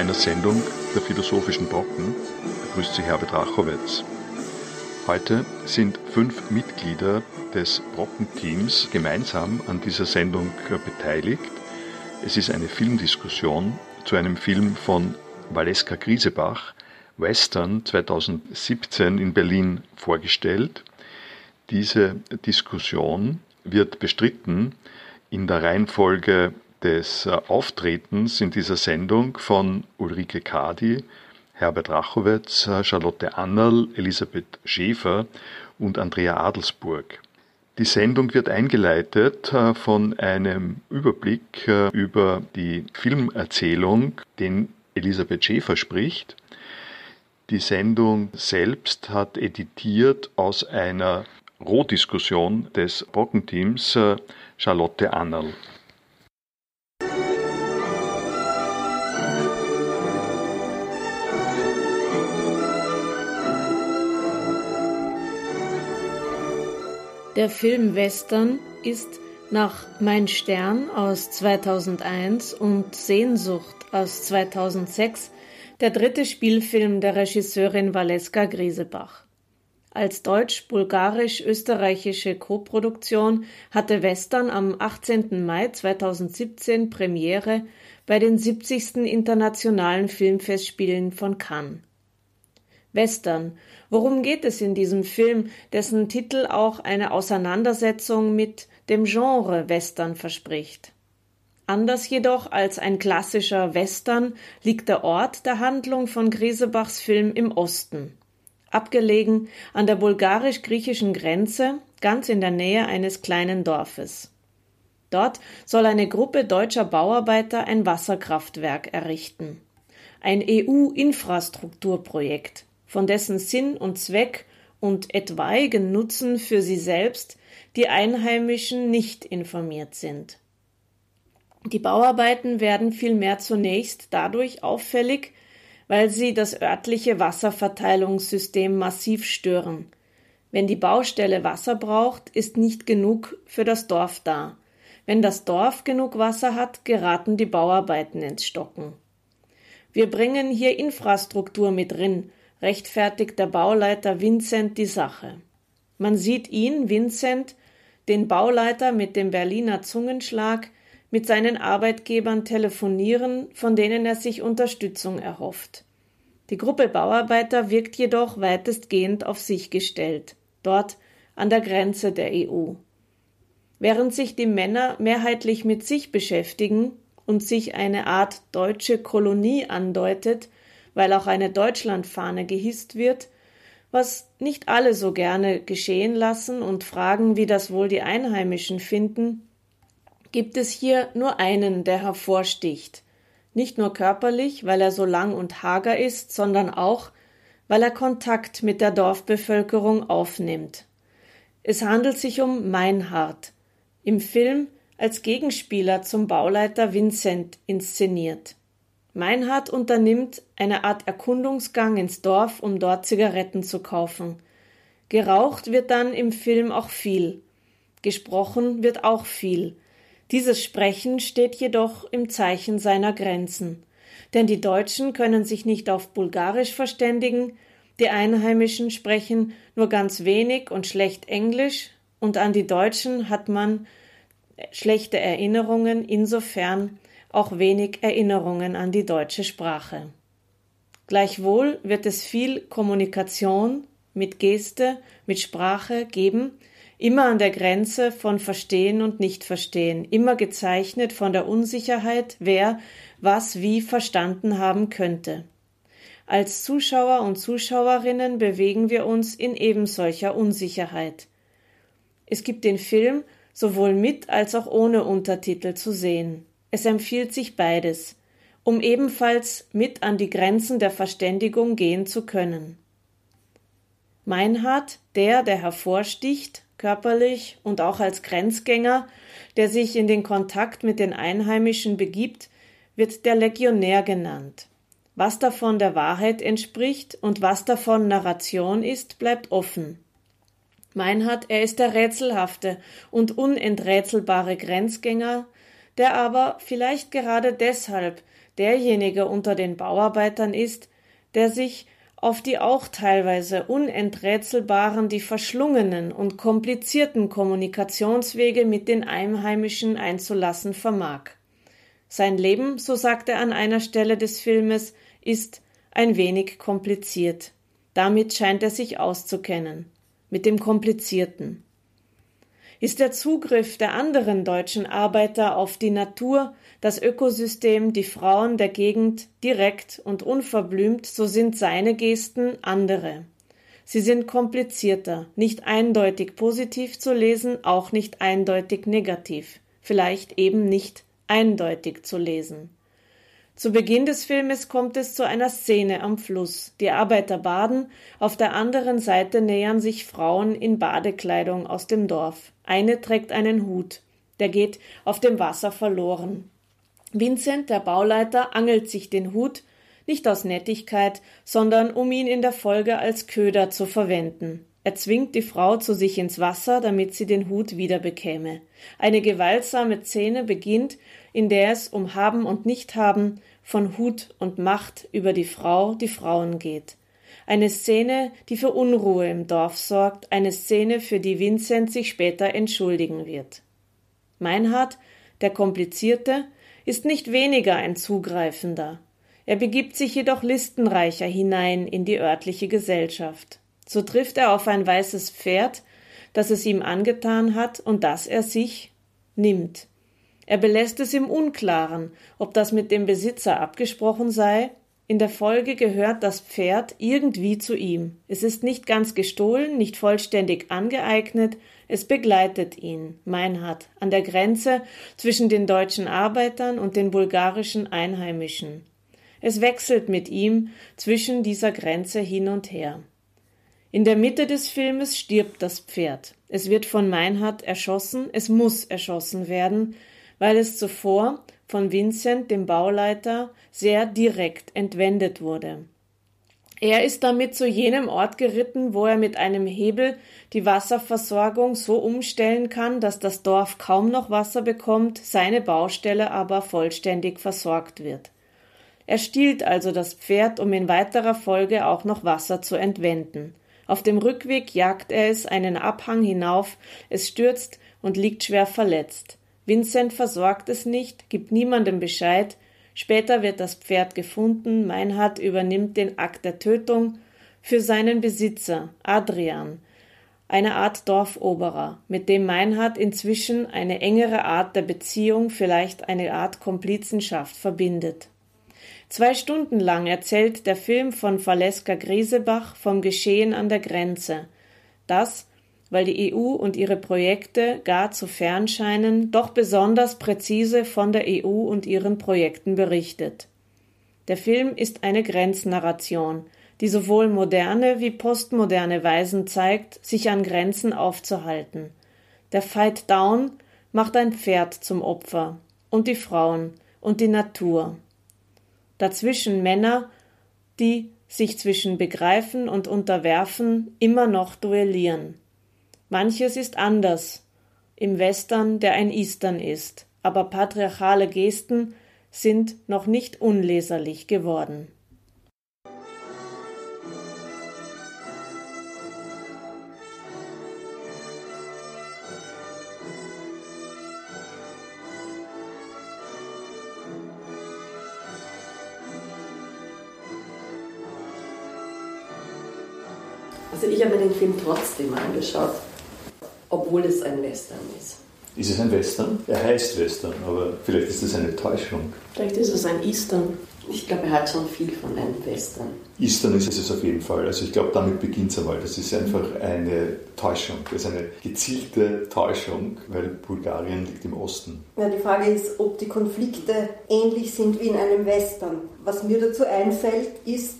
einer Sendung der Philosophischen Brocken. Grüßt Sie Herbert Rachowitz. Heute sind fünf Mitglieder des Brocken-Teams gemeinsam an dieser Sendung beteiligt. Es ist eine Filmdiskussion zu einem Film von Valeska Griesebach, Western 2017 in Berlin vorgestellt. Diese Diskussion wird bestritten in der Reihenfolge des äh, Auftretens in dieser Sendung von Ulrike Kadi, Herbert Rachowitz, äh, Charlotte Annerl, Elisabeth Schäfer und Andrea Adelsburg. Die Sendung wird eingeleitet äh, von einem Überblick über die Filmerzählung, den Elisabeth Schäfer spricht. Die Sendung selbst hat editiert aus einer Rohdiskussion des Brockenteams Charlotte Annerl. Der Film Western ist nach Mein Stern aus 2001 und Sehnsucht aus 2006 der dritte Spielfilm der Regisseurin Valeska Griesebach. Als deutsch-bulgarisch-österreichische Koproduktion hatte Western am 18. Mai 2017 Premiere bei den 70. Internationalen Filmfestspielen von Cannes. Western Worum geht es in diesem Film, dessen Titel auch eine Auseinandersetzung mit dem Genre Western verspricht? Anders jedoch als ein klassischer Western liegt der Ort der Handlung von Griesebachs Film im Osten. Abgelegen an der bulgarisch-griechischen Grenze, ganz in der Nähe eines kleinen Dorfes. Dort soll eine Gruppe deutscher Bauarbeiter ein Wasserkraftwerk errichten. Ein EU-Infrastrukturprojekt, von dessen Sinn und Zweck und etwaigen Nutzen für sie selbst die Einheimischen nicht informiert sind. Die Bauarbeiten werden vielmehr zunächst dadurch auffällig, weil sie das örtliche Wasserverteilungssystem massiv stören. Wenn die Baustelle Wasser braucht, ist nicht genug für das Dorf da. Wenn das Dorf genug Wasser hat, geraten die Bauarbeiten ins Stocken. Wir bringen hier Infrastruktur mit drin, rechtfertigt der Bauleiter Vincent die Sache. Man sieht ihn, Vincent, den Bauleiter mit dem Berliner Zungenschlag, mit seinen Arbeitgebern telefonieren, von denen er sich Unterstützung erhofft. Die Gruppe Bauarbeiter wirkt jedoch weitestgehend auf sich gestellt, dort an der Grenze der EU. Während sich die Männer mehrheitlich mit sich beschäftigen und sich eine Art deutsche Kolonie andeutet, weil auch eine Deutschlandfahne gehisst wird, was nicht alle so gerne geschehen lassen und fragen, wie das wohl die Einheimischen finden, gibt es hier nur einen, der hervorsticht, nicht nur körperlich, weil er so lang und hager ist, sondern auch, weil er Kontakt mit der Dorfbevölkerung aufnimmt. Es handelt sich um Meinhard, im Film als Gegenspieler zum Bauleiter Vincent inszeniert. Meinhard unternimmt eine Art Erkundungsgang ins Dorf, um dort Zigaretten zu kaufen. Geraucht wird dann im Film auch viel. Gesprochen wird auch viel. Dieses Sprechen steht jedoch im Zeichen seiner Grenzen. Denn die Deutschen können sich nicht auf Bulgarisch verständigen, die Einheimischen sprechen nur ganz wenig und schlecht Englisch, und an die Deutschen hat man schlechte Erinnerungen insofern, auch wenig Erinnerungen an die deutsche Sprache. Gleichwohl wird es viel Kommunikation mit Geste, mit Sprache geben, immer an der Grenze von Verstehen und Nichtverstehen, immer gezeichnet von der Unsicherheit, wer was wie verstanden haben könnte. Als Zuschauer und Zuschauerinnen bewegen wir uns in ebensolcher Unsicherheit. Es gibt den Film sowohl mit als auch ohne Untertitel zu sehen. Es empfiehlt sich beides, um ebenfalls mit an die Grenzen der Verständigung gehen zu können. Meinhard, der, der hervorsticht, körperlich und auch als Grenzgänger, der sich in den Kontakt mit den Einheimischen begibt, wird der Legionär genannt. Was davon der Wahrheit entspricht und was davon Narration ist, bleibt offen. Meinhard, er ist der rätselhafte und unenträtselbare Grenzgänger, der aber vielleicht gerade deshalb derjenige unter den Bauarbeitern ist, der sich auf die auch teilweise unenträtselbaren, die verschlungenen und komplizierten Kommunikationswege mit den Einheimischen einzulassen vermag. Sein Leben, so sagt er an einer Stelle des Filmes, ist ein wenig kompliziert. Damit scheint er sich auszukennen. Mit dem Komplizierten. Ist der Zugriff der anderen deutschen Arbeiter auf die Natur, das Ökosystem, die Frauen der Gegend direkt und unverblümt, so sind seine Gesten andere. Sie sind komplizierter, nicht eindeutig positiv zu lesen, auch nicht eindeutig negativ, vielleicht eben nicht eindeutig zu lesen. Zu Beginn des Filmes kommt es zu einer Szene am Fluss. Die Arbeiter baden, auf der anderen Seite nähern sich Frauen in Badekleidung aus dem Dorf. Eine trägt einen Hut, der geht auf dem Wasser verloren. Vincent, der Bauleiter, angelt sich den Hut, nicht aus Nettigkeit, sondern um ihn in der Folge als Köder zu verwenden. Er zwingt die Frau zu sich ins Wasser, damit sie den Hut wieder bekäme. Eine gewaltsame Szene beginnt, in der es um Haben und Nichthaben, von Hut und Macht über die Frau, die Frauen geht. Eine Szene, die für Unruhe im Dorf sorgt, eine Szene, für die Vincent sich später entschuldigen wird. Meinhard, der Komplizierte, ist nicht weniger ein Zugreifender. Er begibt sich jedoch listenreicher hinein in die örtliche Gesellschaft. So trifft er auf ein weißes Pferd, das es ihm angetan hat und das er sich nimmt. Er belässt es im Unklaren, ob das mit dem Besitzer abgesprochen sei. In der Folge gehört das Pferd irgendwie zu ihm. Es ist nicht ganz gestohlen, nicht vollständig angeeignet, es begleitet ihn, Meinhard, an der Grenze zwischen den deutschen Arbeitern und den bulgarischen Einheimischen. Es wechselt mit ihm zwischen dieser Grenze hin und her. In der Mitte des Filmes stirbt das Pferd. Es wird von Meinhard erschossen, es muss erschossen werden, weil es zuvor von Vincent, dem Bauleiter, sehr direkt entwendet wurde. Er ist damit zu jenem Ort geritten, wo er mit einem Hebel die Wasserversorgung so umstellen kann, dass das Dorf kaum noch Wasser bekommt, seine Baustelle aber vollständig versorgt wird. Er stiehlt also das Pferd, um in weiterer Folge auch noch Wasser zu entwenden. Auf dem Rückweg jagt er es einen Abhang hinauf, es stürzt und liegt schwer verletzt. Vincent versorgt es nicht, gibt niemandem Bescheid, später wird das Pferd gefunden, Meinhard übernimmt den Akt der Tötung für seinen Besitzer, Adrian, eine Art Dorfoberer, mit dem Meinhard inzwischen eine engere Art der Beziehung, vielleicht eine Art Komplizenschaft verbindet. Zwei Stunden lang erzählt der Film von Valeska Griesebach vom Geschehen an der Grenze, das, weil die EU und ihre Projekte gar zu fern scheinen, doch besonders präzise von der EU und ihren Projekten berichtet. Der Film ist eine Grenznarration, die sowohl moderne wie postmoderne Weisen zeigt, sich an Grenzen aufzuhalten. Der Fight Down macht ein Pferd zum Opfer und die Frauen und die Natur dazwischen Männer, die sich zwischen Begreifen und Unterwerfen immer noch duellieren. Manches ist anders im Western, der ein Eastern ist, aber patriarchale Gesten sind noch nicht unleserlich geworden. Also ich habe mir den Film trotzdem angeschaut, obwohl es ein Western ist. Ist es ein Western? Er heißt Western, aber vielleicht ist es eine Täuschung. Vielleicht ist es ein Eastern. Ich glaube, er hat schon viel von einem Western. Dann ist es auf jeden Fall. Also ich glaube, damit beginnt es einmal. Das ist einfach eine Täuschung. Das ist eine gezielte Täuschung, weil Bulgarien liegt im Osten. Ja, die Frage ist, ob die Konflikte ähnlich sind wie in einem Western. Was mir dazu einfällt, ist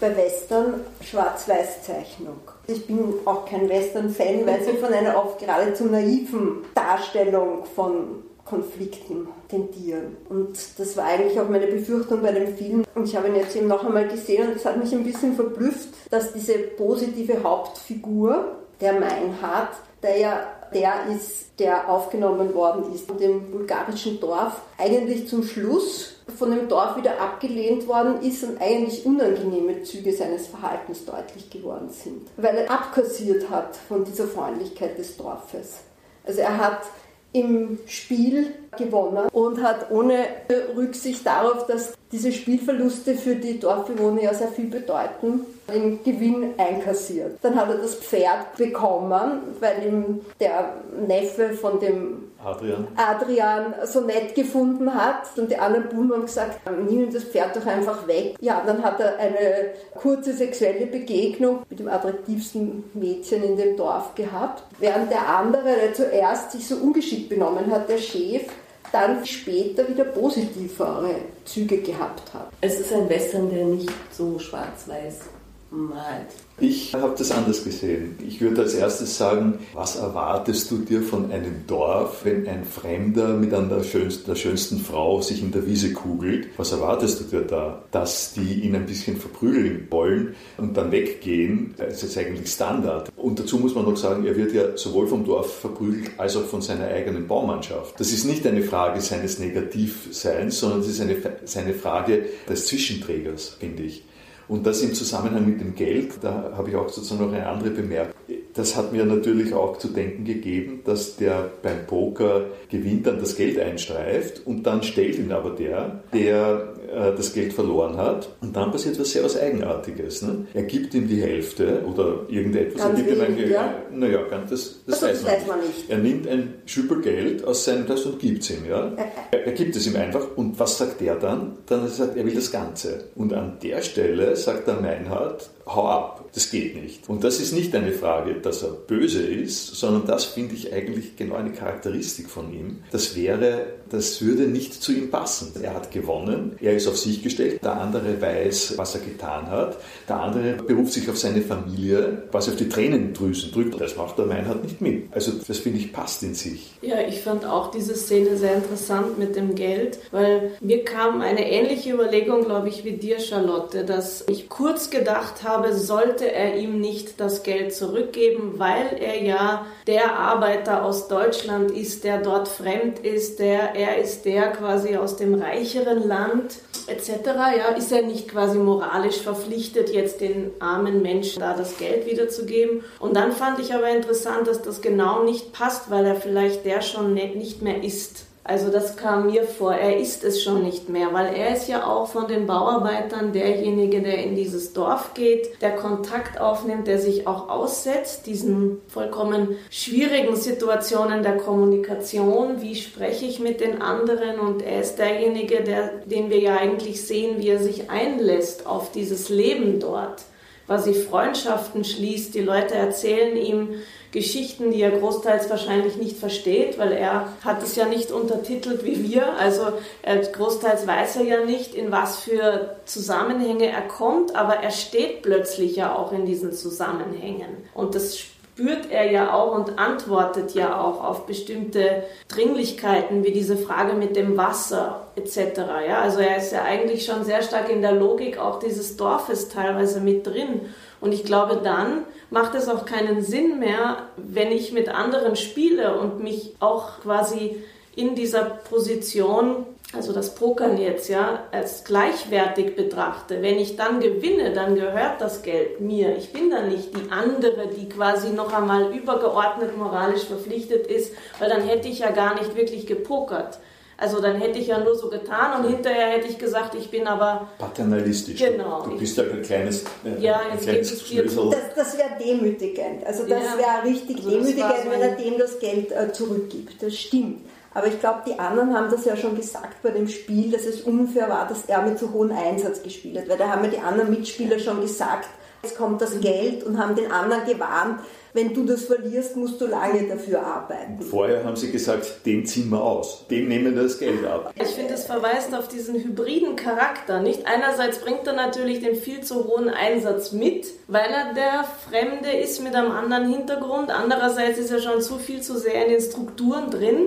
bei Western Schwarz-Weiß-Zeichnung. Ich bin auch kein Western-Fan, weil sie von einer oft geradezu naiven Darstellung von Konflikten tendieren. Und das war eigentlich auch meine Befürchtung bei dem Film. Und ich habe ihn jetzt eben noch einmal gesehen und es hat mich ein bisschen verblüfft, dass diese positive Hauptfigur, der Meinhard, der ja der ist, der aufgenommen worden ist in dem bulgarischen Dorf, eigentlich zum Schluss von dem Dorf wieder abgelehnt worden ist und eigentlich unangenehme Züge seines Verhaltens deutlich geworden sind, weil er abkassiert hat von dieser Freundlichkeit des Dorfes. Also er hat im Spiel gewonnen und hat ohne Rücksicht darauf, dass diese Spielverluste für die Dorfbewohner ja sehr viel bedeuten, den Gewinn einkassiert. Dann hat er das Pferd bekommen, weil ihm der Neffe von dem Adrian. Adrian so nett gefunden hat und die anderen Buben haben gesagt, nimm das Pferd doch einfach weg. Ja, dann hat er eine kurze sexuelle Begegnung mit dem attraktivsten Mädchen in dem Dorf gehabt, während der andere, der zuerst sich so ungeschickt benommen hat, der Chef, dann später wieder positivere Züge gehabt hat. Es ist ein Western, der nicht so schwarz-weiß malt. Ich habe das anders gesehen. Ich würde als erstes sagen, was erwartest du dir von einem Dorf, wenn ein Fremder mit einer schönsten, der schönsten Frau sich in der Wiese kugelt? Was erwartest du dir da? Dass die ihn ein bisschen verprügeln wollen und dann weggehen? Das ist eigentlich Standard. Und dazu muss man noch sagen, er wird ja sowohl vom Dorf verprügelt als auch von seiner eigenen Baumannschaft. Das ist nicht eine Frage seines Negativseins, sondern es ist eine, seine Frage des Zwischenträgers, finde ich. Und das im Zusammenhang mit dem Geld, da habe ich auch sozusagen noch eine andere Bemerkung. Das hat mir natürlich auch zu denken gegeben, dass der beim Poker gewinnt, dann das Geld einstreift und dann stellt ihn aber der, der äh, das Geld verloren hat. Und dann passiert was sehr was Eigenartiges. Ne? Er gibt ihm die Hälfte oder irgendetwas. Ganz er gibt wenig, ihm ein, ja? Naja, das, das, Also, weiß, das man weiß man nicht. Er nimmt ein Schüppel Geld aus seinem Tasch und gibt es ihm. Ja? Er, er gibt es ihm einfach. Und was sagt er dann? Dann sagt er, er will das Ganze. Und an der Stelle sagt der Meinhard, hau ab, das geht nicht. Und das ist nicht eine Frage, dass er böse ist, sondern das finde ich eigentlich genau eine Charakteristik von ihm. Das wäre, das würde nicht zu ihm passen. Er hat gewonnen, er ist auf sich gestellt, der andere weiß, was er getan hat, der andere beruft sich auf seine Familie, was auf die Tränendrüsen drückt. Das macht der Meinhard nicht mit. Also das finde ich passt in sich. Ja, ich fand auch diese Szene sehr interessant mit dem Geld, weil mir kam eine ähnliche Überlegung, glaube ich, wie dir, Charlotte, dass ich kurz gedacht habe, sollte er ihm nicht das Geld zurückgeben, weil er ja der Arbeiter aus Deutschland ist, der dort fremd ist, der er ist der quasi aus dem reicheren Land etc. Ja, ist er nicht quasi moralisch verpflichtet, jetzt den armen Menschen da das Geld wiederzugeben? Und dann fand ich aber interessant, dass das genau nicht passt, weil er vielleicht der schon ne- nicht mehr ist. Also das kam mir vor, er ist es schon nicht mehr, weil er ist ja auch von den Bauarbeitern derjenige, der in dieses Dorf geht, der Kontakt aufnimmt, der sich auch aussetzt, diesen vollkommen schwierigen Situationen der Kommunikation, wie spreche ich mit den anderen? Und er ist derjenige, der, den wir ja eigentlich sehen, wie er sich einlässt auf dieses Leben dort. Quasi Freundschaften schließt. Die Leute erzählen ihm Geschichten, die er großteils wahrscheinlich nicht versteht, weil er hat es ja nicht untertitelt wie wir. Also er, großteils weiß er ja nicht, in was für Zusammenhänge er kommt, aber er steht plötzlich ja auch in diesen Zusammenhängen. Und das spürt er ja auch und antwortet ja auch auf bestimmte Dringlichkeiten, wie diese Frage mit dem Wasser etc. Ja, also er ist ja eigentlich schon sehr stark in der Logik auch dieses Dorfes teilweise mit drin. Und ich glaube, dann macht es auch keinen Sinn mehr, wenn ich mit anderen spiele und mich auch quasi in dieser Position, also das Pokern jetzt, ja, als gleichwertig betrachte. Wenn ich dann gewinne, dann gehört das Geld mir. Ich bin dann nicht die andere, die quasi noch einmal übergeordnet moralisch verpflichtet ist, weil dann hätte ich ja gar nicht wirklich gepokert. Also dann hätte ich ja nur so getan und hinterher hätte ich gesagt, ich bin aber Paternalistisch. Genau. Du bist ja ein kleines, äh, Ja, ein jetzt kleines geht es dir Schnösel. Das, das wäre demütigend. Also das Ja. wäre richtig Also demütigend, so wenn er dem das Geld äh, zurückgibt. Das stimmt. Aber ich glaube, die anderen haben das ja schon gesagt bei dem Spiel, dass es unfair war, dass er mit so hohem Einsatz gespielt hat. Weil da haben ja die anderen Mitspieler schon gesagt, jetzt kommt das Geld und haben den anderen gewarnt, wenn du das verlierst, musst du lange dafür arbeiten. Vorher haben sie gesagt, den ziehen wir aus, dem nehmen wir das Geld ab. Ich finde, es verweist auf diesen hybriden Charakter. Nicht einerseits bringt er natürlich den viel zu hohen Einsatz mit, weil er der Fremde ist mit einem anderen Hintergrund. Andererseits ist er schon zu viel zu sehr in den Strukturen drin,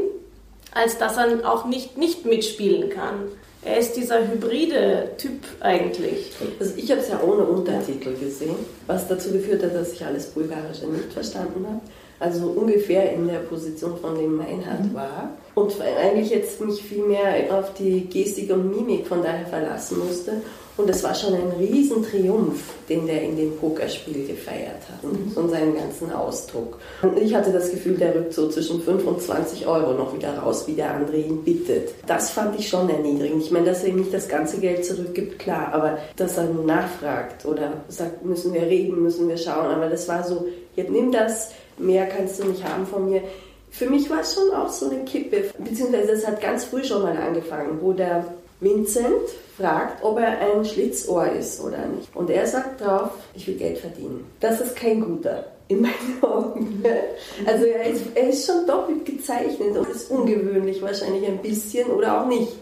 als dass er auch nicht nicht mitspielen kann. Er ist dieser hybride Typ eigentlich. Also ich habe es ja ohne Untertitel gesehen, was dazu geführt hat, dass ich alles Bulgarische nicht verstanden habe. Also ungefähr in der Position von dem Meinhard mhm. war. Und eigentlich jetzt mich viel mehr auf die Gestik und Mimik von daher verlassen musste und es war schon ein Riesentriumph, den der in dem Pokerspiel gefeiert hat mhm. und seinen ganzen Ausdruck. Und ich hatte das Gefühl, der rückt so zwischen 5 und 20 Euro noch wieder raus, wie der andere ihn bittet. Das fand ich schon erniedrigend. Ich meine, dass er ihm nicht das ganze Geld zurückgibt, klar, aber dass er nur nachfragt oder sagt, müssen wir reden, müssen wir schauen. Aber das war so, jetzt nimm das, mehr kannst du nicht haben von mir. Für mich war es schon auch so eine Kippe, beziehungsweise es hat ganz früh schon mal angefangen, wo der Vincent fragt, ob er ein Schlitzohr ist oder nicht. Und er sagt drauf, ich will Geld verdienen. Das ist kein guter in meinen Augen. Also er ist, er ist schon doppelt gezeichnet und ist ungewöhnlich wahrscheinlich ein bisschen oder auch nicht.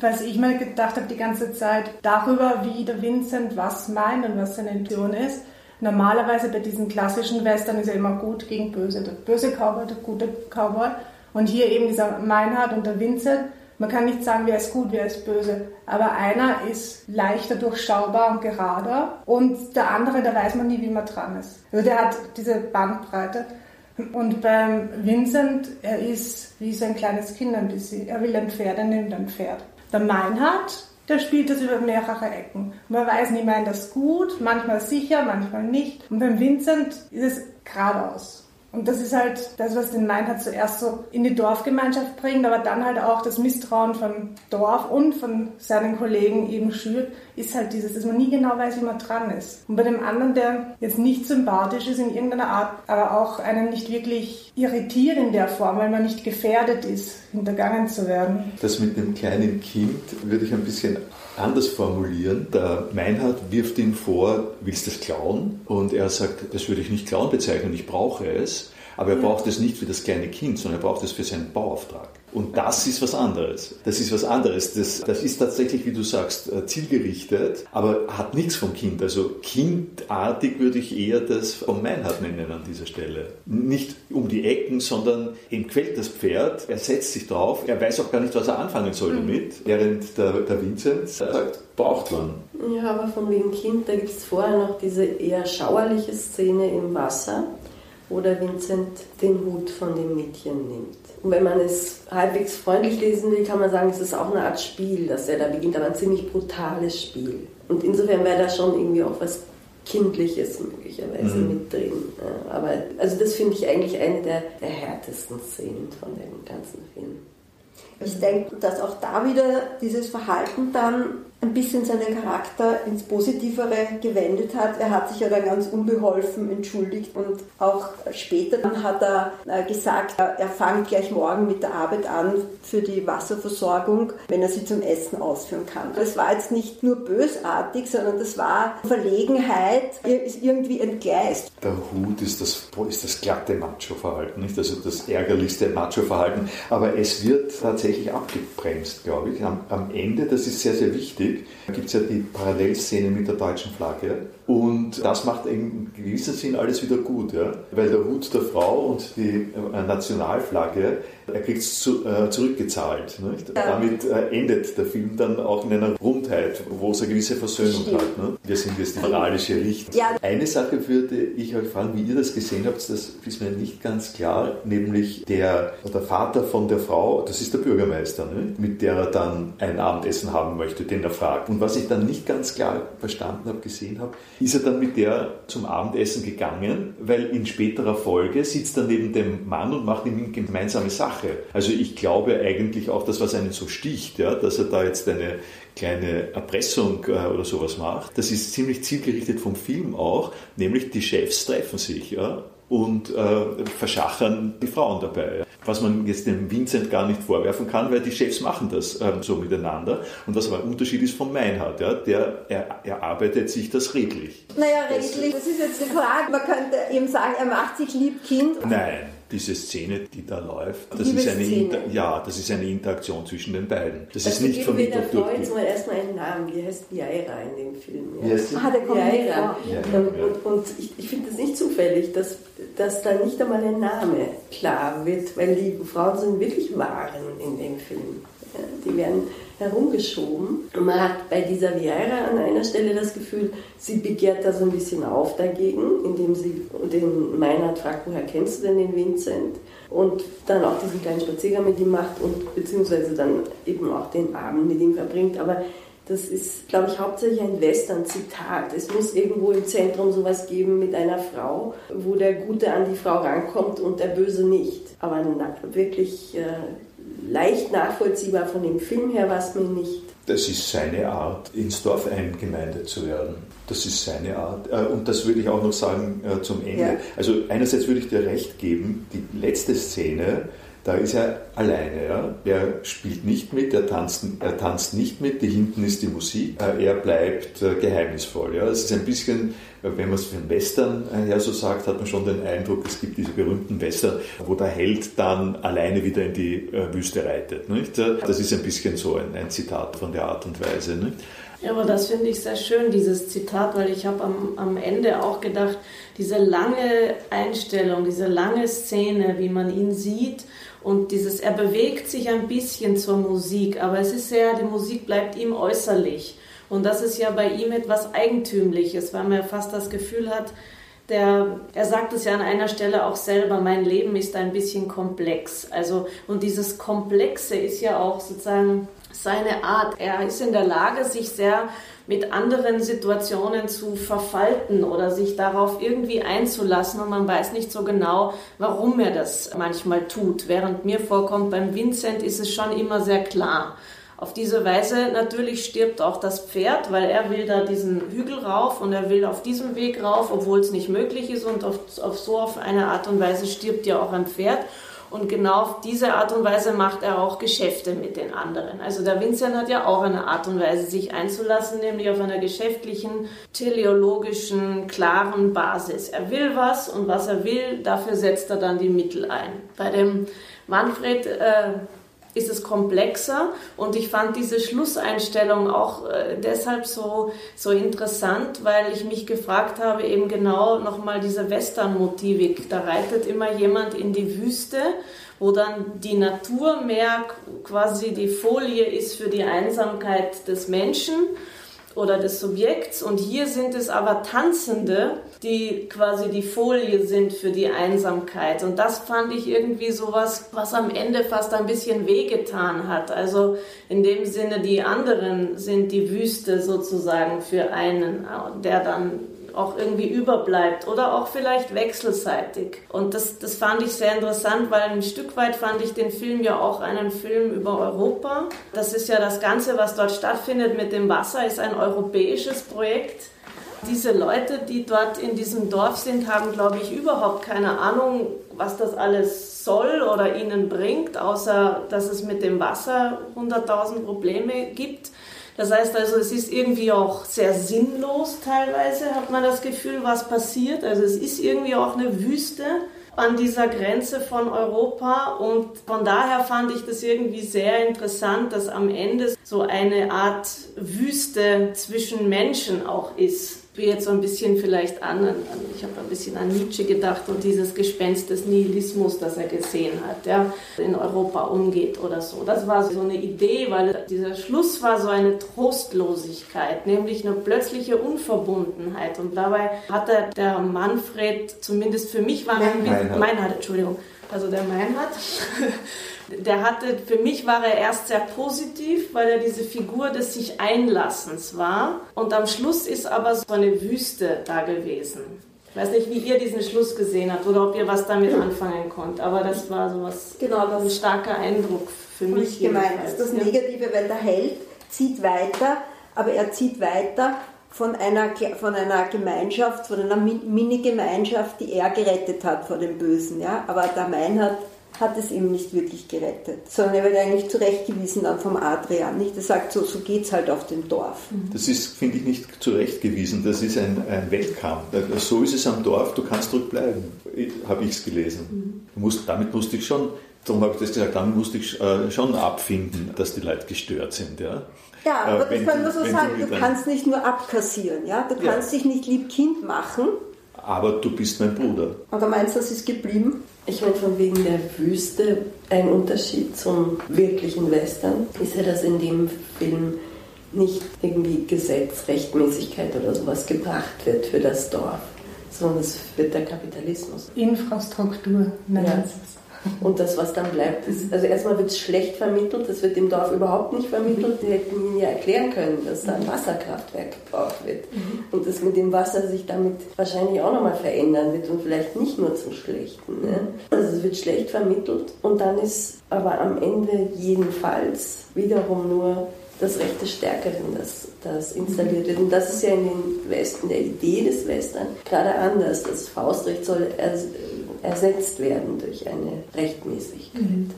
Was ich mir gedacht habe die ganze Zeit darüber, wie der Vincent was meint und was seine Intention ist. Normalerweise bei diesen klassischen Western ist er immer gut gegen böse. Der böse Cowboy, der gute Cowboy. Und hier eben dieser Meinhard und der Vincent man kann nicht sagen, wer ist gut, wer ist böse, aber einer ist leichter durchschaubar und gerader und der andere, da weiß man nie, wie man dran ist. Also der hat diese Bandbreite. Und beim Vincent, er ist wie so ein kleines Kind ein bisschen. Er will ein Pferd, er nimmt ein Pferd. Der Meinhard, der spielt das über mehrere Ecken. Man weiß nie, meint das gut, manchmal sicher, manchmal nicht. Und beim Vincent ist es geradeaus. Und das ist halt das, was den Meinhard zuerst so in die Dorfgemeinschaft bringt, aber dann halt auch das Misstrauen von Dorf und von seinen Kollegen eben schürt, ist halt dieses, dass man nie genau weiß, wie man dran ist. Und bei dem anderen, der jetzt nicht sympathisch ist in irgendeiner Art, aber auch einen nicht wirklich irritiert in der Form, weil man nicht gefährdet ist, hintergangen zu werden. Das mit dem kleinen Kind würde ich ein bisschen anders formulieren. Der Meinhard wirft ihm vor, willst du das klauen? Und er sagt, das würde ich nicht klauen bezeichnen, ich brauche es. Aber er braucht es nicht für das kleine Kind, sondern er braucht es für seinen Bauauftrag. Und das ist was anderes. Das ist was anderes. Das, das ist tatsächlich, wie du sagst, äh, zielgerichtet, aber hat nichts vom Kind. Also kindartig würde ich eher das vom Meinhard nennen an dieser Stelle. Nicht um die Ecken, sondern ihm quält das Pferd, er setzt sich drauf, er weiß auch gar nicht, was er anfangen soll mhm. damit, während der, der Vincent sagt, braucht man. Ja, aber von wegen Kind, da gibt es vorher noch diese eher schauerliche Szene im Wasser wo der Vincent den Hut von dem Mädchen nimmt. Und wenn man es halbwegs freundlich lesen will, kann man sagen, es ist auch eine Art Spiel, dass er da beginnt, aber ein ziemlich brutales Spiel. Und insofern wäre da schon irgendwie auch was Kindliches möglicherweise mhm. mit drin. aber also das finde ich eigentlich eine der, der härtesten Szenen von dem ganzen Film. Ich denke, dass auch da wieder dieses Verhalten dann ein bisschen seinen Charakter ins Positivere gewendet hat. Er hat sich ja dann ganz unbeholfen entschuldigt und auch später dann hat er äh, gesagt, er fängt gleich morgen mit der Arbeit an für die Wasserversorgung, wenn er sie zum Essen ausführen kann. Das war jetzt nicht nur bösartig, sondern das war Verlegenheit, ist irgendwie entgleist. Der Hut ist das, ist das glatte Macho-Verhalten, nicht? Also das ärgerlichste Macho-Verhalten. Aber es wird tatsächlich abgebremst, glaube ich. Am, am Ende, das ist sehr, sehr wichtig, gibt es ja die Parallelszene mit der deutschen Flagge. Und das macht in gewissem Sinn alles wieder gut, ja? weil der Hut der Frau und die äh, Nationalflagge, er kriegt es zu, äh, zurückgezahlt. Nicht? Ja. Damit äh, endet der Film dann auch in einer Rundheit, wo es eine gewisse Versöhnung Stimmt. hat. Ne? Wir sind jetzt die moralische Richtung. Ja. Eine Sache würde ich euch fragen, wie ihr das gesehen habt, das ist mir nicht ganz klar, nämlich der, der Vater von der Frau, das ist der Bürgermeister, ne? mit der er dann ein Abendessen haben möchte, den er fragt. Und was ich dann nicht ganz klar verstanden habe, gesehen habe, ist er dann mit der zum Abendessen gegangen, weil in späterer Folge sitzt er neben dem Mann und macht ihm gemeinsame Rache. Also ich glaube eigentlich auch, das, was einen so sticht, ja, dass er da jetzt eine kleine Erpressung äh, oder sowas macht, das ist ziemlich zielgerichtet vom Film auch, nämlich die Chefs treffen sich ja, und äh, verschachern die Frauen dabei. Was man jetzt dem Vincent gar nicht vorwerfen kann, weil die Chefs machen das ähm, so miteinander. Und was aber ein Unterschied ist vom Meinhard, ja, der er, erarbeitet sich das redlich. Naja, redlich, das ist jetzt die Frage. Man könnte eben sagen, er macht sich lieb Kind. Nein, diese Szene, die da läuft, das ist, eine Inter ja, das ist eine Interaktion zwischen den beiden. Das also ist nicht von der Frau jetzt mal erstmal einen Namen, die heißt Jaira in dem Film. Ja. Yes. Ah, der kommt Jaira. Ja. Und, und, und, ich, ich finde das nicht zufällig, dass, dass da nicht einmal ein Name klar wird, weil die Frauen sind wirklich Waren in dem Film. Ja, die werden herumgeschoben. Und man hat bei dieser Vieira an einer Stelle das Gefühl, sie begehrt da so ein bisschen auf dagegen, indem sie den Meinhard fragt, woher kennst du denn den Vincent? Und dann auch diesen kleinen Spaziergang mit ihm macht und beziehungsweise dann eben auch den Abend mit ihm verbringt. Aber das ist, glaube ich, hauptsächlich ein Western-Zitat. Es muss irgendwo im Zentrum sowas geben mit einer Frau, wo der Gute an die Frau rankommt und der Böse nicht. Aber wirklich äh, leicht nachvollziehbar von dem Film her war es mir nicht. Das ist seine Art, ins Dorf eingemeindet zu werden. Das ist seine Art. Äh, und das würde ich auch noch sagen äh, zum Ende. Ja. Also einerseits würde ich dir recht geben, die letzte Szene, da ist er alleine. Ja? Er spielt nicht mit, er tanzt, er tanzt nicht mit, die hinten ist die Musik. Äh, er bleibt geheimnisvoll. Ja? Es ist ein bisschen wenn man es für den Western her so sagt, hat man schon den Eindruck, es gibt diese berühmten Western, wo der Held dann alleine wieder in die äh, Wüste reitet. Nicht? Das ist ein bisschen so ein, ein Zitat von der Art und Weise. Nicht? Ja, aber das finde ich sehr schön, dieses Zitat, weil ich habe am, am Ende auch gedacht, diese lange Einstellung, diese lange Szene, wie man ihn sieht und dieses, er bewegt sich ein bisschen zur Musik, aber es ist sehr, die Musik bleibt ihm äußerlich. Und das ist ja bei ihm etwas Eigentümliches, weil man ja fast das Gefühl hat, der, er sagt es ja an einer Stelle auch selber, mein Leben ist ein bisschen komplex. Also, und dieses Komplexe ist ja auch sozusagen seine Art. Er ist in der Lage, sich sehr mit anderen Situationen zu verfalten oder sich darauf irgendwie einzulassen und man weiß nicht so genau, warum er das manchmal tut. Während mir vorkommt, beim Vincent ist es schon immer sehr klar. Auf diese Weise natürlich stirbt auch das Pferd, weil er will da diesen Hügel rauf und er will auf diesem Weg rauf, obwohl es nicht möglich ist und auf, auf so auf eine Art und Weise stirbt ja auch ein Pferd. Und genau auf diese Art und Weise macht er auch Geschäfte mit den anderen. Also der Vincent hat ja auch eine Art und Weise, sich einzulassen, nämlich auf einer geschäftlichen, teleologischen, klaren Basis. Er will was und was er will, dafür setzt er dann die Mittel ein. Bei dem Manfred äh, ist es komplexer und ich fand diese Schlusseinstellung auch äh, deshalb so, so interessant, weil ich mich gefragt habe, eben genau nochmal diese Western-Motivik. Da reitet immer jemand in die Wüste, wo dann die Natur mehr quasi die Folie ist für die Einsamkeit des Menschen oder des Subjekts. Und hier sind es aber Tanzende, die quasi die Folie sind für die Einsamkeit. Und das fand ich irgendwie sowas, was am Ende fast ein bisschen wehgetan hat. Also in dem Sinne, die anderen sind die Wüste sozusagen für einen, der dann auch irgendwie überbleibt oder auch vielleicht wechselseitig. Und das, das fand ich sehr interessant, weil ein Stück weit fand ich den Film ja auch einen Film über Europa. Das ist ja das Ganze, was dort stattfindet mit dem Wasser, ist ein europäisches Projekt. Diese Leute, die dort in diesem Dorf sind, haben, glaube ich, überhaupt keine Ahnung, was das alles soll oder ihnen bringt, außer dass es mit dem Wasser 100.000 Probleme gibt. Das heißt also, es ist irgendwie auch sehr sinnlos teilweise, hat man das Gefühl, was passiert. Also es ist irgendwie auch eine Wüste an dieser Grenze von Europa und von daher fand ich das irgendwie sehr interessant, dass am Ende so eine Art Wüste zwischen Menschen auch ist jetzt so ein bisschen vielleicht an, an ich habe ein bisschen an Nietzsche gedacht und dieses Gespenst des Nihilismus, das er gesehen hat, der in Europa umgeht oder so. Das war so eine Idee, weil dieser Schluss war so eine Trostlosigkeit, nämlich eine plötzliche Unverbundenheit. Und dabei hatte der Manfred, zumindest für mich war ein Meinhard, Meinhard Entschuldigung, also der Meinhard, der hatte, für mich war er erst sehr positiv, weil er diese Figur des sich Einlassens war. Und am Schluss ist aber so eine Wüste da gewesen. Ich weiß nicht, wie ihr diesen Schluss gesehen habt oder ob ihr was damit anfangen konnt, aber das war so was, genau, das ein starker Eindruck für mich. gemeint ist das Negative, weil der Held zieht weiter, aber er zieht weiter von einer, von einer Gemeinschaft, von einer Mini-Gemeinschaft, die er gerettet hat vor dem Bösen. Ja? Aber der Meinhard hat es ihm nicht wirklich gerettet, sondern er wird eigentlich zurechtgewiesen dann vom Adrian. Nicht? Er sagt, so, so geht es halt auf dem Dorf. Das ist, finde ich, nicht zurechtgewiesen, das ist ein, ein Wettkampf. So ist es am Dorf, du kannst zurückbleiben, habe ich es gelesen. Mhm. Musst, damit musste ich schon, darum habe ich das gesagt, damit musste ich äh, schon abfinden, dass die Leute gestört sind. Ja, ja aber äh, das kann man so sagen, du, kannst nicht nur abkassieren, ja? du kannst ja. dich nicht lieb Kind machen. Aber du bist mein Bruder. Oder meinst du, das ist geblieben? Ich meine, von wegen der Wüste ein Unterschied zum wirklichen Western ist ja, dass in dem Film nicht irgendwie Gesetz, Rechtmäßigkeit oder sowas gebracht wird für das Dorf, sondern es wird der Kapitalismus. Infrastruktur nennen ja. Und das, was dann bleibt, ist, also erstmal wird es schlecht vermittelt, das wird dem Dorf überhaupt nicht vermittelt. Die hätten ihnen ja erklären können, dass da ein Wasserkraftwerk gebaut wird. Und dass mit dem Wasser sich damit wahrscheinlich auch nochmal verändern wird und vielleicht nicht nur zum Schlechten. Ne? Also es wird schlecht vermittelt und dann ist aber am Ende jedenfalls wiederum nur das Recht des Stärkeren, das, das installiert wird. Und das ist ja in den Westen, der Idee des Western gerade anders. Das Faustrecht soll ersetzt werden durch eine Rechtmäßigkeit. Mhm.